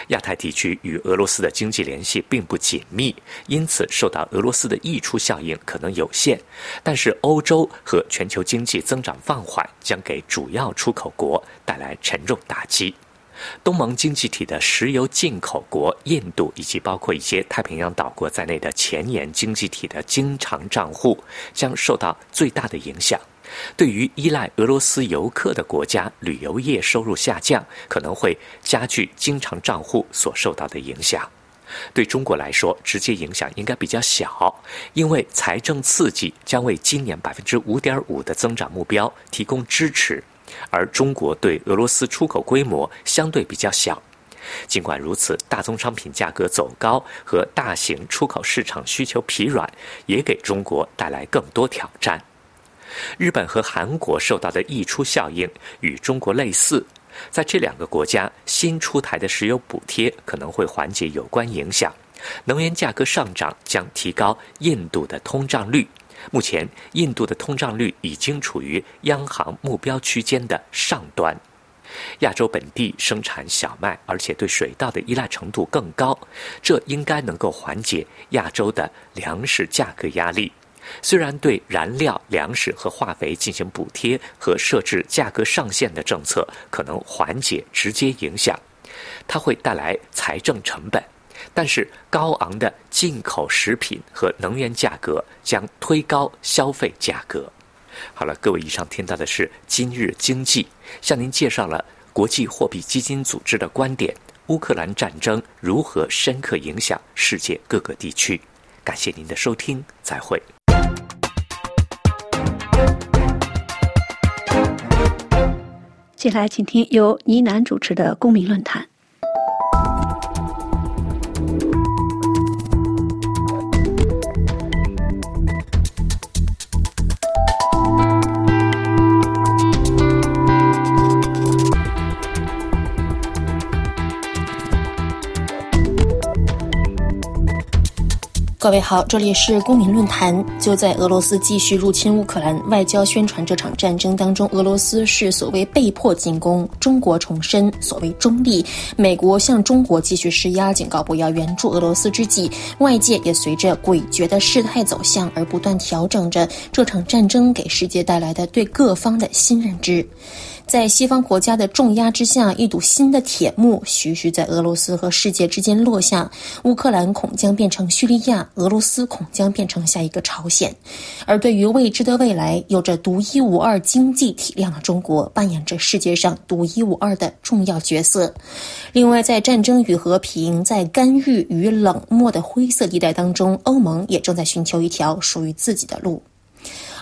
亚太地区与俄罗斯的经济联系并不紧密，因此受到俄罗斯的溢出效应可能有限。但是，欧洲和全球经济增长放缓将给主要出口国带来沉重打击。东盟经济体的石油进口国印度，以及包括一些太平洋岛国在内的前沿经济体的经常账户，将受到最大的影响。对于依赖俄罗斯游客的国家，旅游业收入下降，可能会加剧经常账户所受到的影响。对中国来说，直接影响应该比较小，因为财政刺激将为今年百分之五点五的增长目标提供支持，而中国对俄罗斯出口规模相对比较小。尽管如此，大宗商品价格走高和大型出口市场需求疲软，也给中国带来更多挑战。日本和韩国受到的溢出效应与中国类似，在这两个国家新出台的石油补贴可能会缓解有关影响。能源价格上涨将提高印度的通胀率。目前，印度的通胀率已经处于央行目标区间的上端。亚洲本地生产小麦，而且对水稻的依赖程度更高，这应该能够缓解亚洲的粮食价格压力。虽然对燃料、粮食和化肥进行补贴和设置价格上限的政策可能缓解直接影响，它会带来财政成本，但是高昂的进口食品和能源价格将推高消费价格。好了，各位，以上听到的是今日经济，向您介绍了国际货币基金组织的观点：乌克兰战争如何深刻影响世界各个地区。感谢您的收听，再会。接下来，请听由倪楠主持的公民论坛。各位好，这里是公民论坛。就在俄罗斯继续入侵乌克兰，外交宣传这场战争当中，俄罗斯是所谓被迫进攻，中国重申所谓中立，美国向中国继续施压，警告不要援助俄罗斯之际，外界也随着诡谲的事态走向而不断调整着这场战争给世界带来的对各方的新认知。在西方国家的重压之下，一堵新的铁幕徐徐在俄罗斯和世界之间落下。乌克兰恐将变成叙利亚，俄罗斯恐将变成下一个朝鲜。而对于未知的未来，有着独一无二经济体量的中国，扮演着世界上独一无二的重要角色。另外，在战争与和平、在干预与冷漠的灰色地带当中，欧盟也正在寻求一条属于自己的路。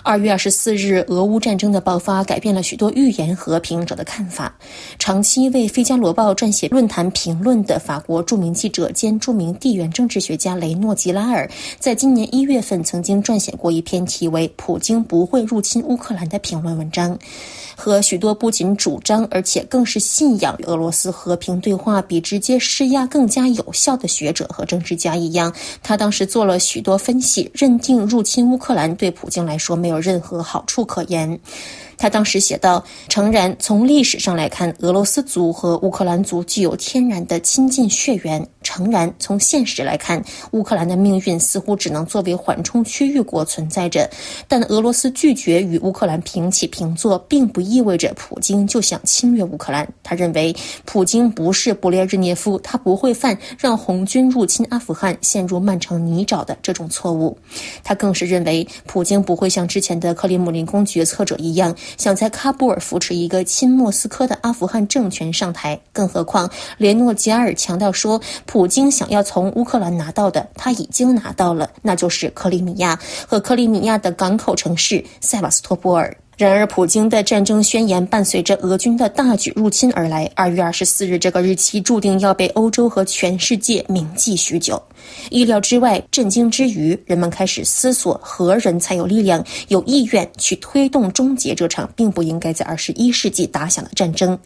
二月二十四日，俄乌战争的爆发改变了许多预言和平者的看法。长期为《费加罗报》撰写论坛评论的法国著名记者兼著名地缘政治学家雷诺·吉拉尔，在今年一月份曾经撰写过一篇题为《普京不会入侵乌克兰》的评论文章。和许多不仅主张，而且更是信仰俄罗斯和平对话比直接施压更加有效的学者和政治家一样，他当时做了许多分析，认定入侵乌克兰对普京来说没有任何好处可言。他当时写道：“诚然，从历史上来看，俄罗斯族和乌克兰族具有天然的亲近血缘；诚然，从现实来看，乌克兰的命运似乎只能作为缓冲区域国存在着。但俄罗斯拒绝与乌克兰平起平坐，并不意味着普京就想侵略乌克兰。他认为，普京不是布列日涅夫，他不会犯让红军入侵阿富汗陷入漫长泥沼的这种错误。他更是认为，普京不会像之前的克里姆林宫决策者一样。”想在喀布尔扶持一个亲莫斯科的阿富汗政权上台，更何况连诺·吉尔强调说，普普京想要从乌克兰拿到的，他已经拿到了，那就是克里米亚和克里米亚的港口城市塞瓦斯托波尔。然而，普京的战争宣言伴随着俄军的大举入侵而来。二月二十四日这个日期注定要被欧洲和全世界铭记许久。意料之外，震惊之余，人们开始思索何人才有力量、有意愿去推动终结这场并不应该在二十一世纪打响的战争。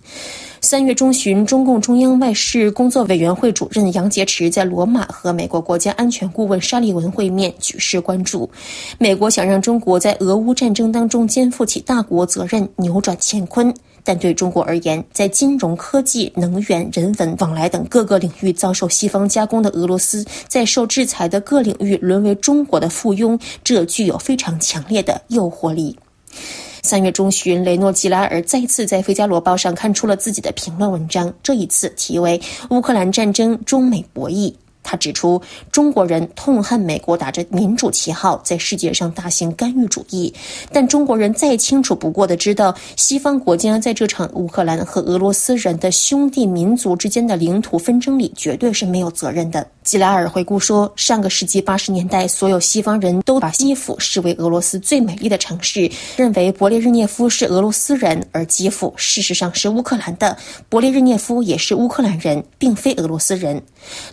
三月中旬，中共中央外事工作委员会主任杨洁篪在罗马和美国国家安全顾问沙利文会面，举世关注。美国想让中国在俄乌战争当中肩负起大国责任，扭转乾坤。但对中国而言，在金融科技、能源、人文往来等各个领域遭受西方加工的俄罗斯，在受制裁的各领域沦为中国的附庸，这具有非常强烈的诱惑力。三月中旬，雷诺·吉拉尔再次在《费加罗报》上看出了自己的评论文章，这一次题为《乌克兰战争：中美博弈》。他指出，中国人痛恨美国打着民主旗号在世界上大行干预主义，但中国人再清楚不过的知道，西方国家在这场乌克兰和俄罗斯人的兄弟民族之间的领土纷争里绝对是没有责任的。吉拉尔回顾说，上个世纪八十年代，所有西方人都把基辅视为俄罗斯最美丽的城市，认为勃列日涅夫是俄罗斯人，而基辅事实上是乌克兰的。勃列日涅夫也是乌克兰人，并非俄罗斯人。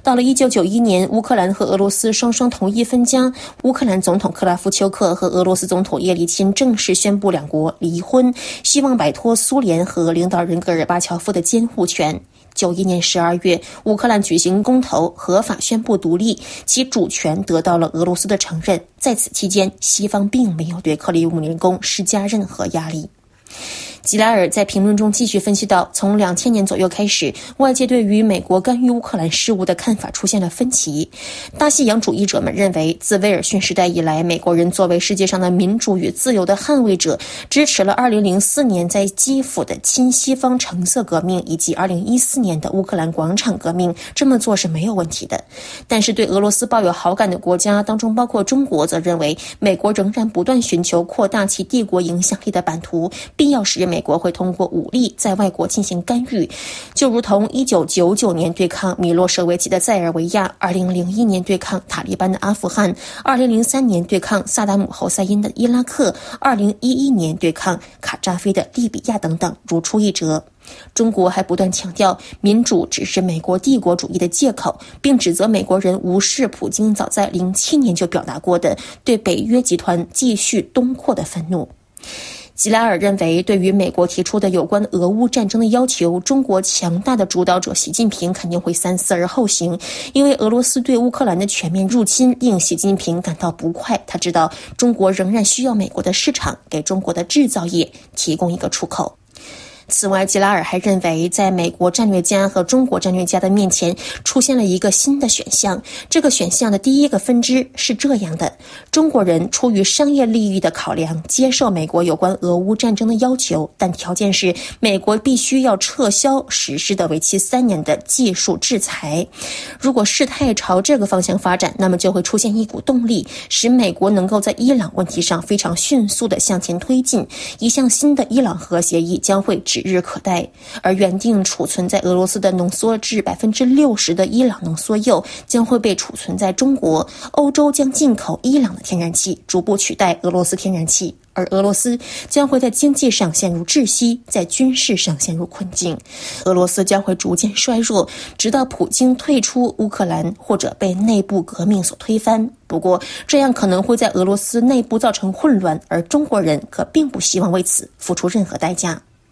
到了一九九一年，乌克兰和俄罗斯双双同意分家，乌克兰总统克拉夫丘克和俄罗斯总统叶利钦正式宣布两国离婚，希望摆脱苏联和领导人戈尔巴乔夫的监护权。九一年十二月，乌克兰举行公投，合法宣布独立，其主权得到了俄罗斯的承认。在此期间，西方并没有对克里姆林宫施加任何压力。吉拉尔在评论中继续分析到，从两千年左右开始，外界对于美国干预乌克兰事务的看法出现了分歧。大西洋主义者们认为，自威尔逊时代以来，美国人作为世界上的民主与自由的捍卫者，支持了2004年在基辅的亲西方橙色革命以及2014年的乌克兰广场革命。这么做是没有问题的。但是，对俄罗斯抱有好感的国家当中，包括中国，则认为美国仍然不断寻求扩大其帝国影响力的版图，必要时美。美国会通过武力在外国进行干预，就如同1999年对抗米洛舍维奇的塞尔维亚，2001年对抗塔利班的阿富汗，2003年对抗萨达姆侯赛因的伊拉克，2011年对抗卡扎菲的利比亚等等，如出一辙。中国还不断强调民主只是美国帝国主义的借口，并指责美国人无视普京早在07年就表达过的对北约集团继续东扩的愤怒。吉拉尔认为，对于美国提出的有关俄乌战争的要求，中国强大的主导者习近平肯定会三思而后行，因为俄罗斯对乌克兰的全面入侵令习近平感到不快。他知道中国仍然需要美国的市场，给中国的制造业提供一个出口。此外，吉拉尔还认为，在美国战略家和中国战略家的面前出现了一个新的选项。这个选项的第一个分支是这样的：中国人出于商业利益的考量，接受美国有关俄乌战争的要求，但条件是美国必须要撤销实施的为期三年的技术制裁。如果事态朝这个方向发展，那么就会出现一股动力，使美国能够在伊朗问题上非常迅速地向前推进。一项新的伊朗核协议将会指。指日可待，而原定储存在俄罗斯的浓缩至百分之六十的伊朗浓缩铀将会被储存在中国。欧洲将进口伊朗的天然气，逐步取代俄罗斯天然气。而俄罗斯将会在经济上陷入窒息，在军事上陷入困境。俄罗斯将会逐渐衰弱，直到普京退出乌克兰或者被内部革命所推翻。不过，这样可能会在俄罗斯内部造成混乱，而中国人可并不希望为此付出任何代价。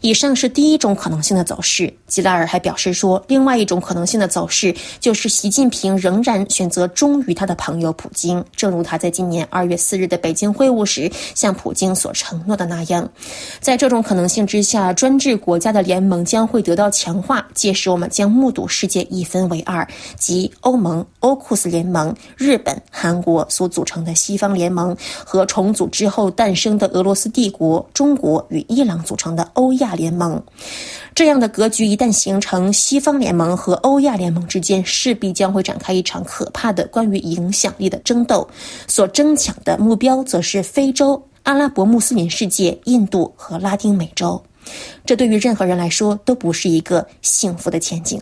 以上是第一种可能性的走势。吉拉尔还表示说，另外一种可能性的走势就是习近平仍然选择忠于他的朋友普京，正如他在今年二月四日的北京会晤时向普京所承诺的那样。在这种可能性之下，专制国家的联盟将会得到强化，届时我们将目睹世界一分为二，即欧盟、欧库斯联盟、日本、韩国所组成的西方联盟和重组之后诞生的俄罗斯帝国、中国与伊朗组成的欧亚。联盟这样的格局一旦形成，西方联盟和欧亚联盟之间势必将会展开一场可怕的关于影响力的争斗，所争抢的目标则是非洲、阿拉伯穆斯林世界、印度和拉丁美洲。这对于任何人来说都不是一个幸福的前景。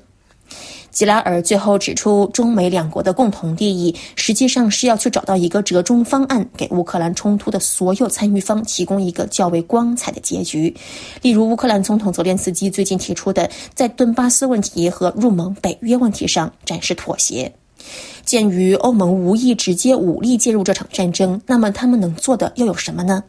吉拉尔最后指出，中美两国的共同利益实际上是要去找到一个折中方案，给乌克兰冲突的所有参与方提供一个较为光彩的结局。例如，乌克兰总统泽连斯基最近提出的，在顿巴斯问题和入盟北约问题上展示妥协。鉴于欧盟无意直接武力介入这场战争，那么他们能做的又有什么呢？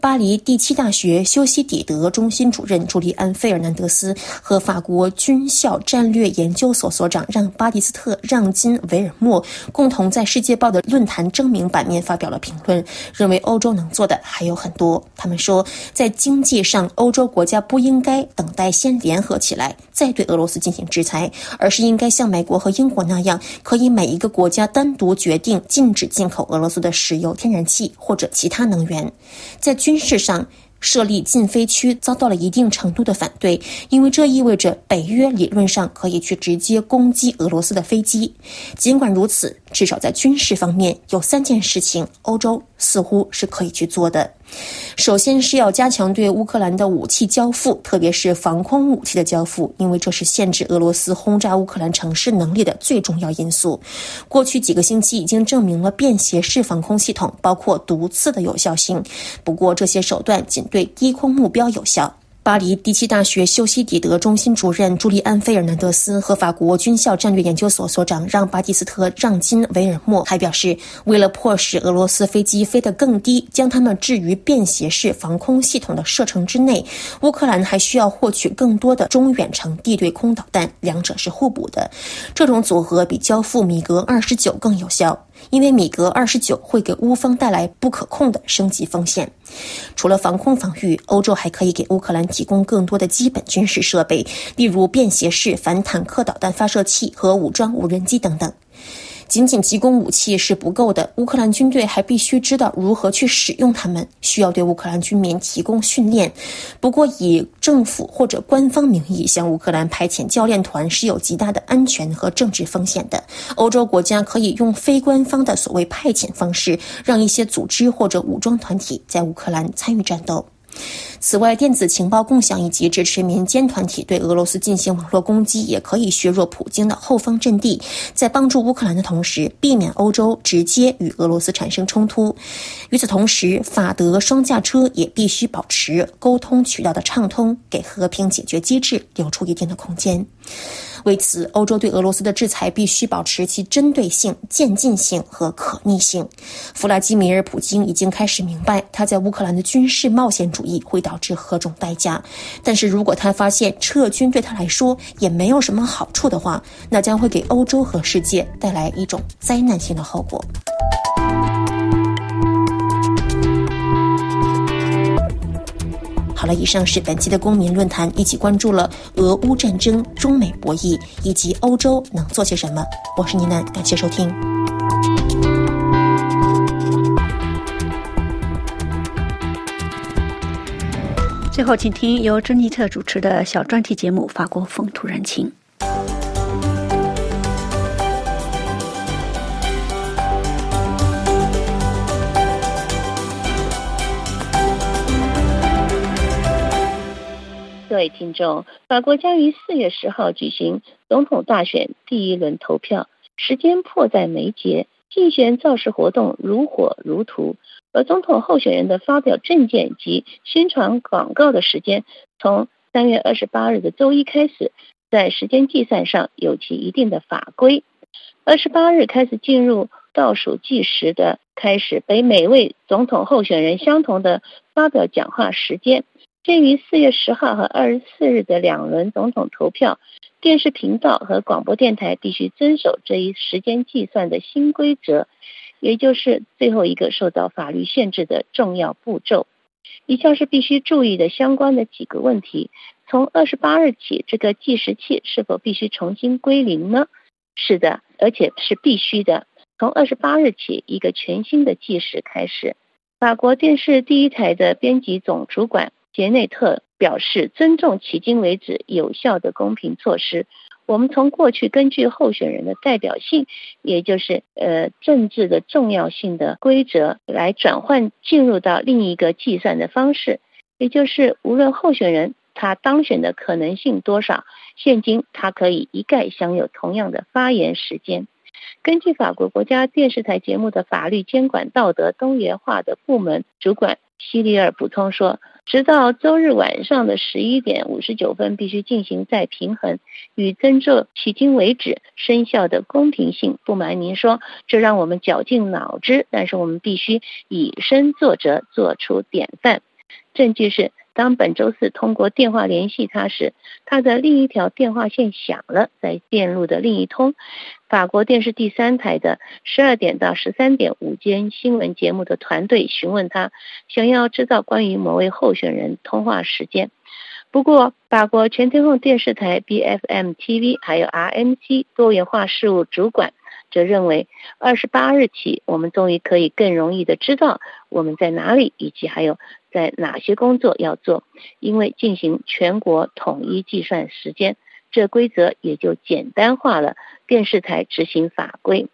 巴黎第七大学修昔底德中心主任朱利安·费尔南德斯和法国军校战略研究所所长让·巴蒂斯特·让金维尔莫共同在《世界报》的论坛征名版面发表了评论，认为欧洲能做的还有很多。他们说，在经济上，欧洲国家不应该等待先联合起来再对俄罗斯进行制裁，而是应该像美国和英国那样，可以每一个国国家单独决定禁止进口俄罗斯的石油、天然气或者其他能源。在军事上，设立禁飞区遭到了一定程度的反对，因为这意味着北约理论上可以去直接攻击俄罗斯的飞机。尽管如此，至少在军事方面，有三件事情欧洲似乎是可以去做的。首先是要加强对乌克兰的武器交付，特别是防空武器的交付，因为这是限制俄罗斯轰炸乌克兰城市能力的最重要因素。过去几个星期已经证明了便携式防空系统，包括毒刺的有效性。不过，这些手段仅对低空目标有效。巴黎第七大学修昔底德中心主任朱利安·费尔南德斯和法国军校战略研究所所长让·巴蒂斯特·让金维尔莫还表示，为了迫使俄罗斯飞机飞得更低，将它们置于便携式防空系统的射程之内，乌克兰还需要获取更多的中远程地对空导弹，两者是互补的。这种组合比交付米格二十九更有效。因为米格二十九会给乌方带来不可控的升级风险。除了防空防御，欧洲还可以给乌克兰提供更多的基本军事设备，例如便携式反坦克导弹发射器和武装无人机等等。仅仅提供武器是不够的，乌克兰军队还必须知道如何去使用它们，需要对乌克兰军民提供训练。不过，以政府或者官方名义向乌克兰派遣教练团是有极大的安全和政治风险的。欧洲国家可以用非官方的所谓派遣方式，让一些组织或者武装团体在乌克兰参与战斗。此外，电子情报共享以及支持民间团体对俄罗斯进行网络攻击，也可以削弱普京的后方阵地，在帮助乌克兰的同时，避免欧洲直接与俄罗斯产生冲突。与此同时，法德双驾车也必须保持沟通渠道的畅通，给和平解决机制留出一定的空间。为此，欧洲对俄罗斯的制裁必须保持其针对性、渐进性和可逆性。弗拉基米尔·普京已经开始明白，他在乌克兰的军事冒险主义会导致何种代价。但是如果他发现撤军对他来说也没有什么好处的话，那将会给欧洲和世界带来一种灾难性的后果。好了，以上是本期的公民论坛，一起关注了俄乌战争、中美博弈以及欧洲能做些什么。我是倪楠，感谢收听。最后，请听由珍妮特主持的小专题节目《法国风土人情》。各位听众，法国将于四月十号举行总统大选第一轮投票，时间迫在眉睫，竞选造势活动如火如荼，而总统候选人的发表政见及宣传广告的时间，从三月二十八日的周一开始，在时间计算上有其一定的法规。二十八日开始进入倒数计时的开始，给每位总统候选人相同的发表讲话时间。鉴于四月十号和二十四日的两轮总统投票，电视频道和广播电台必须遵守这一时间计算的新规则，也就是最后一个受到法律限制的重要步骤。以下是必须注意的相关的几个问题：从二十八日起，这个计时器是否必须重新归零呢？是的，而且是必须的。从二十八日起，一个全新的计时开始。法国电视第一台的编辑总主管。杰内特表示，尊重迄今为止有效的公平措施。我们从过去根据候选人的代表性，也就是呃政治的重要性的规则，来转换进入到另一个计算的方式，也就是无论候选人他当选的可能性多少，现今他可以一概享有同样的发言时间。根据法国国家电视台节目的法律监管道德多元化的部门主管希里尔补充说。直到周日晚上的十一点五十九分，必须进行再平衡与增重迄今为止生效的公平性。不瞒您说，这让我们绞尽脑汁，但是我们必须以身作则，做出典范。证据是。当本周四通过电话联系他时，他的另一条电话线响了，在电路的另一通，法国电视第三台的十二点到十三点午间新闻节目的团队询问他，想要知道关于某位候选人通话时间。不过，法国全天候电视台 BFM TV 还有 RMC 多元化事务主管。则认为，二十八日起，我们终于可以更容易的知道我们在哪里，以及还有在哪些工作要做，因为进行全国统一计算时间，这规则也就简单化了电视台执行法规。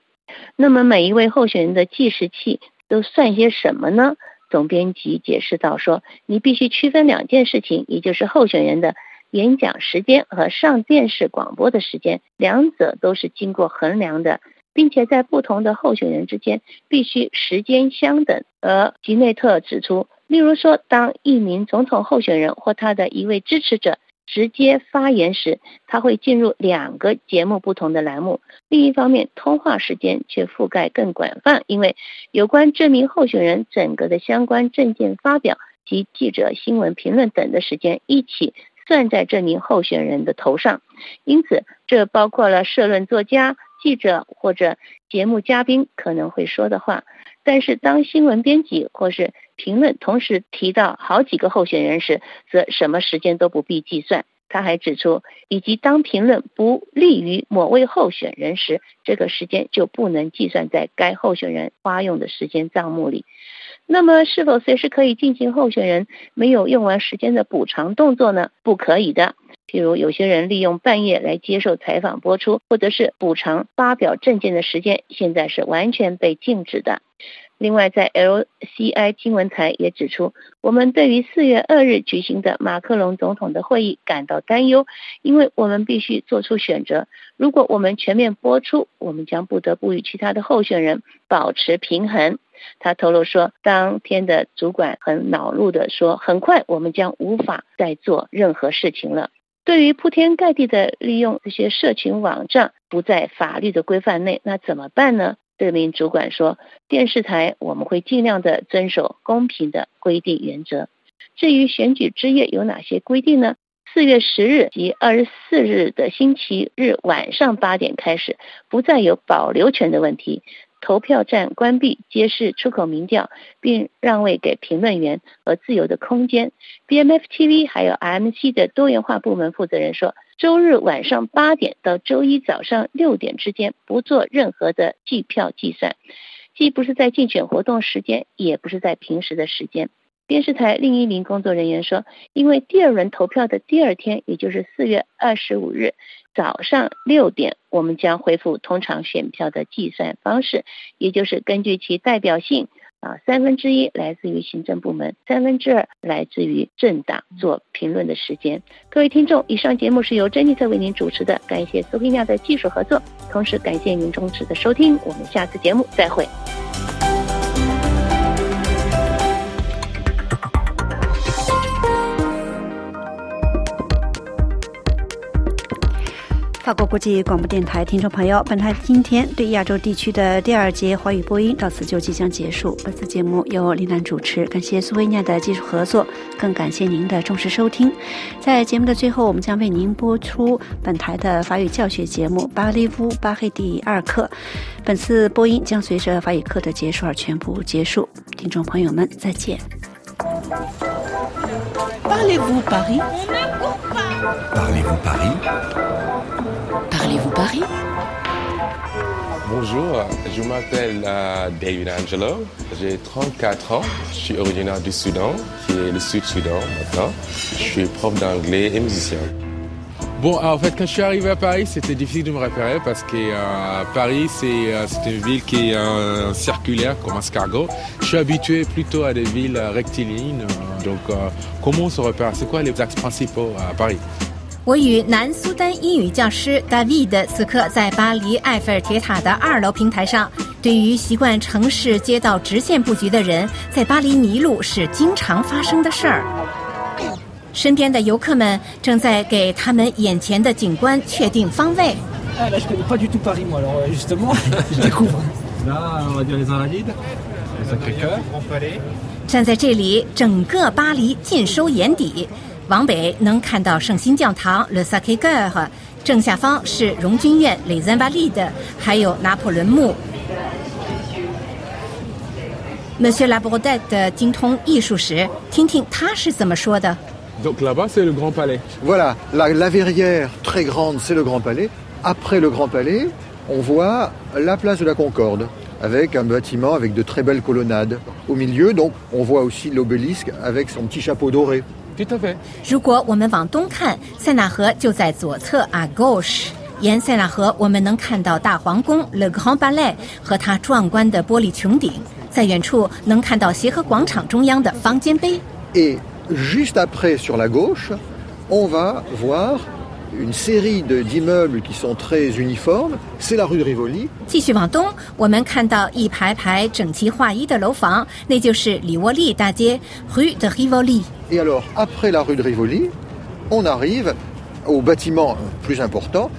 那么，每一位候选人的计时器都算些什么呢？总编辑解释到说，你必须区分两件事情，也就是候选人的演讲时间和上电视广播的时间，两者都是经过衡量的。并且在不同的候选人之间必须时间相等。而吉内特指出，例如说，当一名总统候选人或他的一位支持者直接发言时，他会进入两个节目不同的栏目；另一方面，通话时间却覆盖更广泛，因为有关这名候选人整个的相关证件发表及记者新闻评论等的时间一起算在这名候选人的头上。因此，这包括了社论作家。记者或者节目嘉宾可能会说的话，但是当新闻编辑或是评论同时提到好几个候选人时，则什么时间都不必计算。他还指出，以及当评论不利于某位候选人时，这个时间就不能计算在该候选人花用的时间账目里。那么，是否随时可以进行候选人没有用完时间的补偿动作呢？不可以的。譬如有些人利用半夜来接受采访播出，或者是补偿发表证件的时间，现在是完全被禁止的。另外，在 LCI 新闻台也指出，我们对于四月二日举行的马克龙总统的会议感到担忧，因为我们必须做出选择。如果我们全面播出，我们将不得不与其他的候选人保持平衡。他透露说，当天的主管很恼怒的说：“很快，我们将无法再做任何事情了。”对于铺天盖地的利用这些社群网站不在法律的规范内，那怎么办呢？这名主管说：“电视台我们会尽量的遵守公平的规定原则。至于选举之夜有哪些规定呢？四月十日及二十四日的星期日晚上八点开始，不再有保留权的问题。”投票站关闭，揭示出口民调，并让位给评论员和自由的空间。BMF TV 还有 MC 的多元化部门负责人说，周日晚上八点到周一早上六点之间不做任何的计票计算，既不是在竞选活动时间，也不是在平时的时间。电视台另一名工作人员说，因为第二轮投票的第二天，也就是四月二十五日早上六点，我们将恢复通常选票的计算方式，也就是根据其代表性啊，三分之一来自于行政部门，三分之二来自于政党做评论的时间。各位听众，以上节目是由珍妮特为您主持的，感谢苏菲亚的技术合作，同时感谢您忠实的收听，我们下次节目再会。法国国际广播电台听众朋友，本台今天对亚洲地区的第二节华语播音到此就即将结束。本次节目由林楠主持，感谢苏维亚的技术合作，更感谢您的重视收听。在节目的最后，我们将为您播出本台的法语教学节目《巴黎夫巴黑第二课》。本次播音将随着法语课的结束而全部结束。听众朋友们，再见。Parlez-vous Paris Parlez-vous Paris Parlez-vous Paris? Bonjour, je m'appelle euh, David Angelo, j'ai 34 ans, je suis originaire du Soudan, qui est le Sud-Soudan maintenant. Je suis prof d'anglais et musicien. Bon, en fait, quand je suis arrivé à Paris, c'était difficile de me repérer parce que euh, Paris, euh, c'est une ville qui est circulaire comme escargot. Je suis habitué plutôt à des villes rectilignes. donc, comment on se repère? C'est quoi les axes principaux à Paris? 我与南苏丹英语教师 david 此刻在巴黎埃菲尔铁塔的二楼平台上对于习惯城市街道直线布局的人在巴黎迷路是经常发生的事儿。身边的游客们正在给他们眼前的景观确定方位。站在这里整个巴黎尽收眼底。往北能看到圣心教堂 Le Sacré-Cœur，正下方是荣军院 Les Invalides，还有拿破仑墓。Monsieur Labordette 精通艺术史，听听他是怎么说的。 Donc là-bas, c'est le Grand Palais. Voilà, la, la verrière très grande, c'est le Grand Palais. Après le Grand Palais, on voit la place de la Concorde, avec un bâtiment avec de très belles colonnades. Au milieu, donc, on voit aussi l'obélisque avec son petit chapeau doré. 如果我们往东看塞纳河就在左侧阿 go 沿塞纳河我们能看到大皇宫 legrandale 和它壮观的玻璃穹顶。在远处能看到协和广场中央的方尖碑。une série de- d'immeubles qui sont très uniformes. C'est la rue de Rivoli. 继续往东，我们看到一排排整齐划一的楼房，那就是里沃利大街 Rue de Rivoli。 Et alors, après la rue de Rivoli, on arrive au bâtiment plus important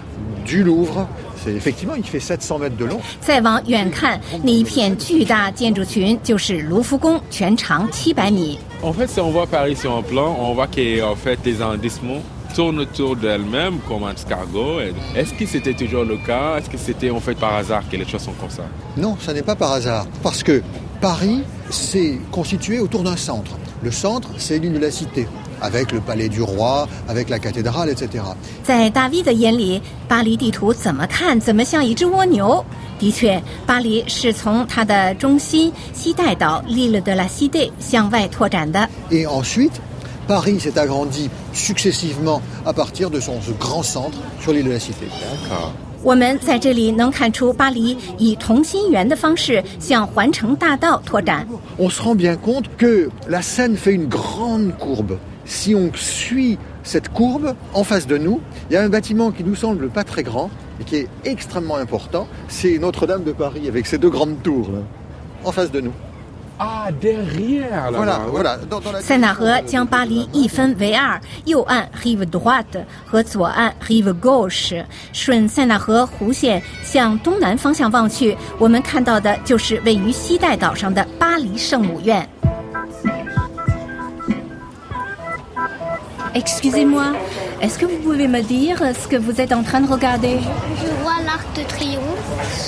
du Louvre. C'est effectivement, il fait 700 mètres de long. 再往远看，那一片巨大建筑群就是卢浮宫，全长七百米。 En fait, si on voit Paris sur un plan, on voit que en fait, les arrondissements tournent autour d'elles-mêmes comme un escargot. Et Est-ce que c'était toujours le cas Est-ce que c'était en fait par hasard que les choses sont comme ça Non, ça n'est pas par hasard. Parce que Paris s'est constitué autour d'un centre. Le centre, c'est l'île de la Cité, avec le palais du roi, avec la cathédrale, etc. 在大 V 的眼里，巴黎地图怎么看怎么像一只蜗牛。的确，巴黎是从它的中心西带岛 l'île de la Cité 向外拓展的。 Et ensuite, Paris s'est agrandi successivement à partir de son ce grand centre sur l'île de la Cité. D'accord. 我们在这里能看出巴黎以同心圆的方式向环城大道拓展。 On se rend bien compte que la Seine fait une grande courbe. Si on suit cette courbe, en face de nous, il y a un bâtiment qui nous semble pas très grand, mais qui est extrêmement important. C'est Notre-Dame de Paris avec ses deux grandes tours, là, en face de nous. 塞纳河将巴黎一分为二，右岸 Rive Droite 和左岸 Rive Gauche。顺塞纳河弧线向东南方向望去，我们看到的就是位于西岱岛上的巴黎圣母院。Excusez-moi, est-ce que vous pouvez me dire ce que vous êtes en train de regarder? Je vois l'Arc de Triomphe,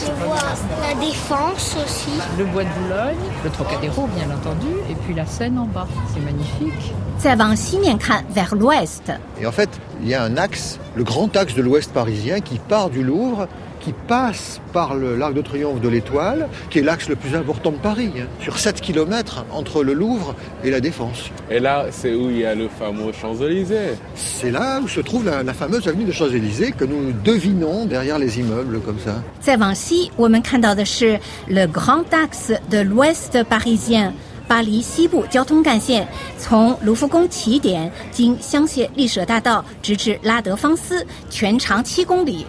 je vois la Défense aussi. Le Bois de Boulogne, le Trocadéro bien entendu, et puis la Seine en bas. C'est magnifique. Ça va aussi bien vers l'ouest. Et en fait, il y a un axe, le grand axe de l'ouest parisien qui part du Louvre qui passe par le l'Arc de Triomphe de l'Étoile, qui est l'axe le plus important de Paris, hein, sur 7 km entre le Louvre et la Défense. Et là, c'est où il y a le fameux Champs-Élysées. C'est là où se trouve la, la fameuse avenue de Champs-Élysées que nous devinons derrière les immeubles comme ça. 再往西，我们看到的是 le grand axe de l'ouest parisien。巴黎西部交通干线从卢浮宫起点，经香榭丽舍大道直至拉德芳斯，全长七公里。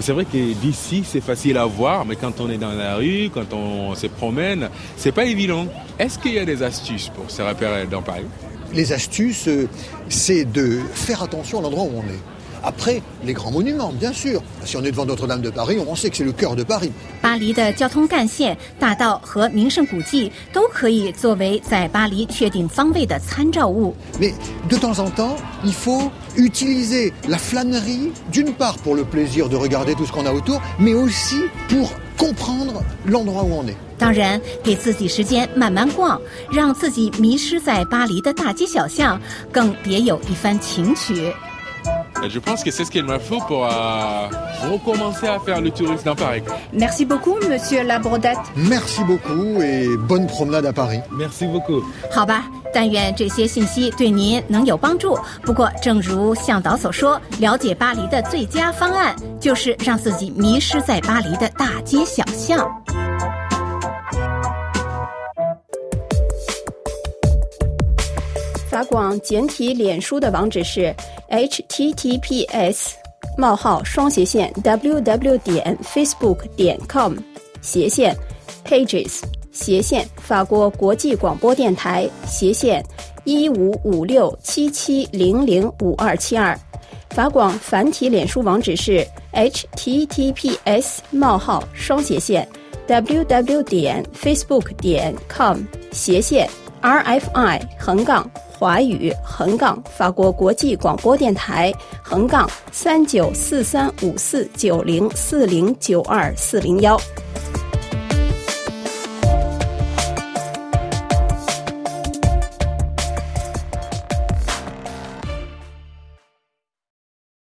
C'est vrai que d'ici, c'est facile à voir, mais quand on est dans la rue, quand on se promène, c'est pas évident. Est-ce qu'il y a des astuces pour se repérer dans Paris Les astuces, euh, c'est de faire attention à l'endroit où on est. Après, les grands monuments, bien sûr. Si on est devant Notre-Dame de Paris, on sait que c'est le cœur de Paris. 巴黎的交通干线、大道和名胜古迹都可以作为在巴黎确定方位的参照物。 Mais de temps en temps, il faut utiliser la flânerie, d'une part pour le plaisir de regarder tout ce qu'on a autour, mais aussi pour comprendre l'endroit où on est. 当然，给自己时间慢慢逛，让自己迷失在巴黎的大街小巷，更别有一番情趣。 Et Je pense que c'est ce qu'il me faut pour euh, recommencer à faire le tourisme dans Paris. Merci beaucoup, monsieur Labrodette. Merci beaucoup et bonne promenade à Paris. Merci beaucoup. 好吧， 但愿这些信息对您能有帮助。不过，正如向导所说，了解巴黎的最佳方案就是让自己迷失在巴黎的大街小巷。法广简体脸书的网址是 https 冒号双斜线 w w 点 facebook 点 com 斜线 pages 斜线法国国际广播电台斜线一五五六七七零零五二七二。法广繁体脸书网址是 https: 冒号双斜线 www 点 facebook 点 com 斜线 rfi 横杠华语横杠法国国际广播电台横杠三九四三五四九零四零九二四零幺。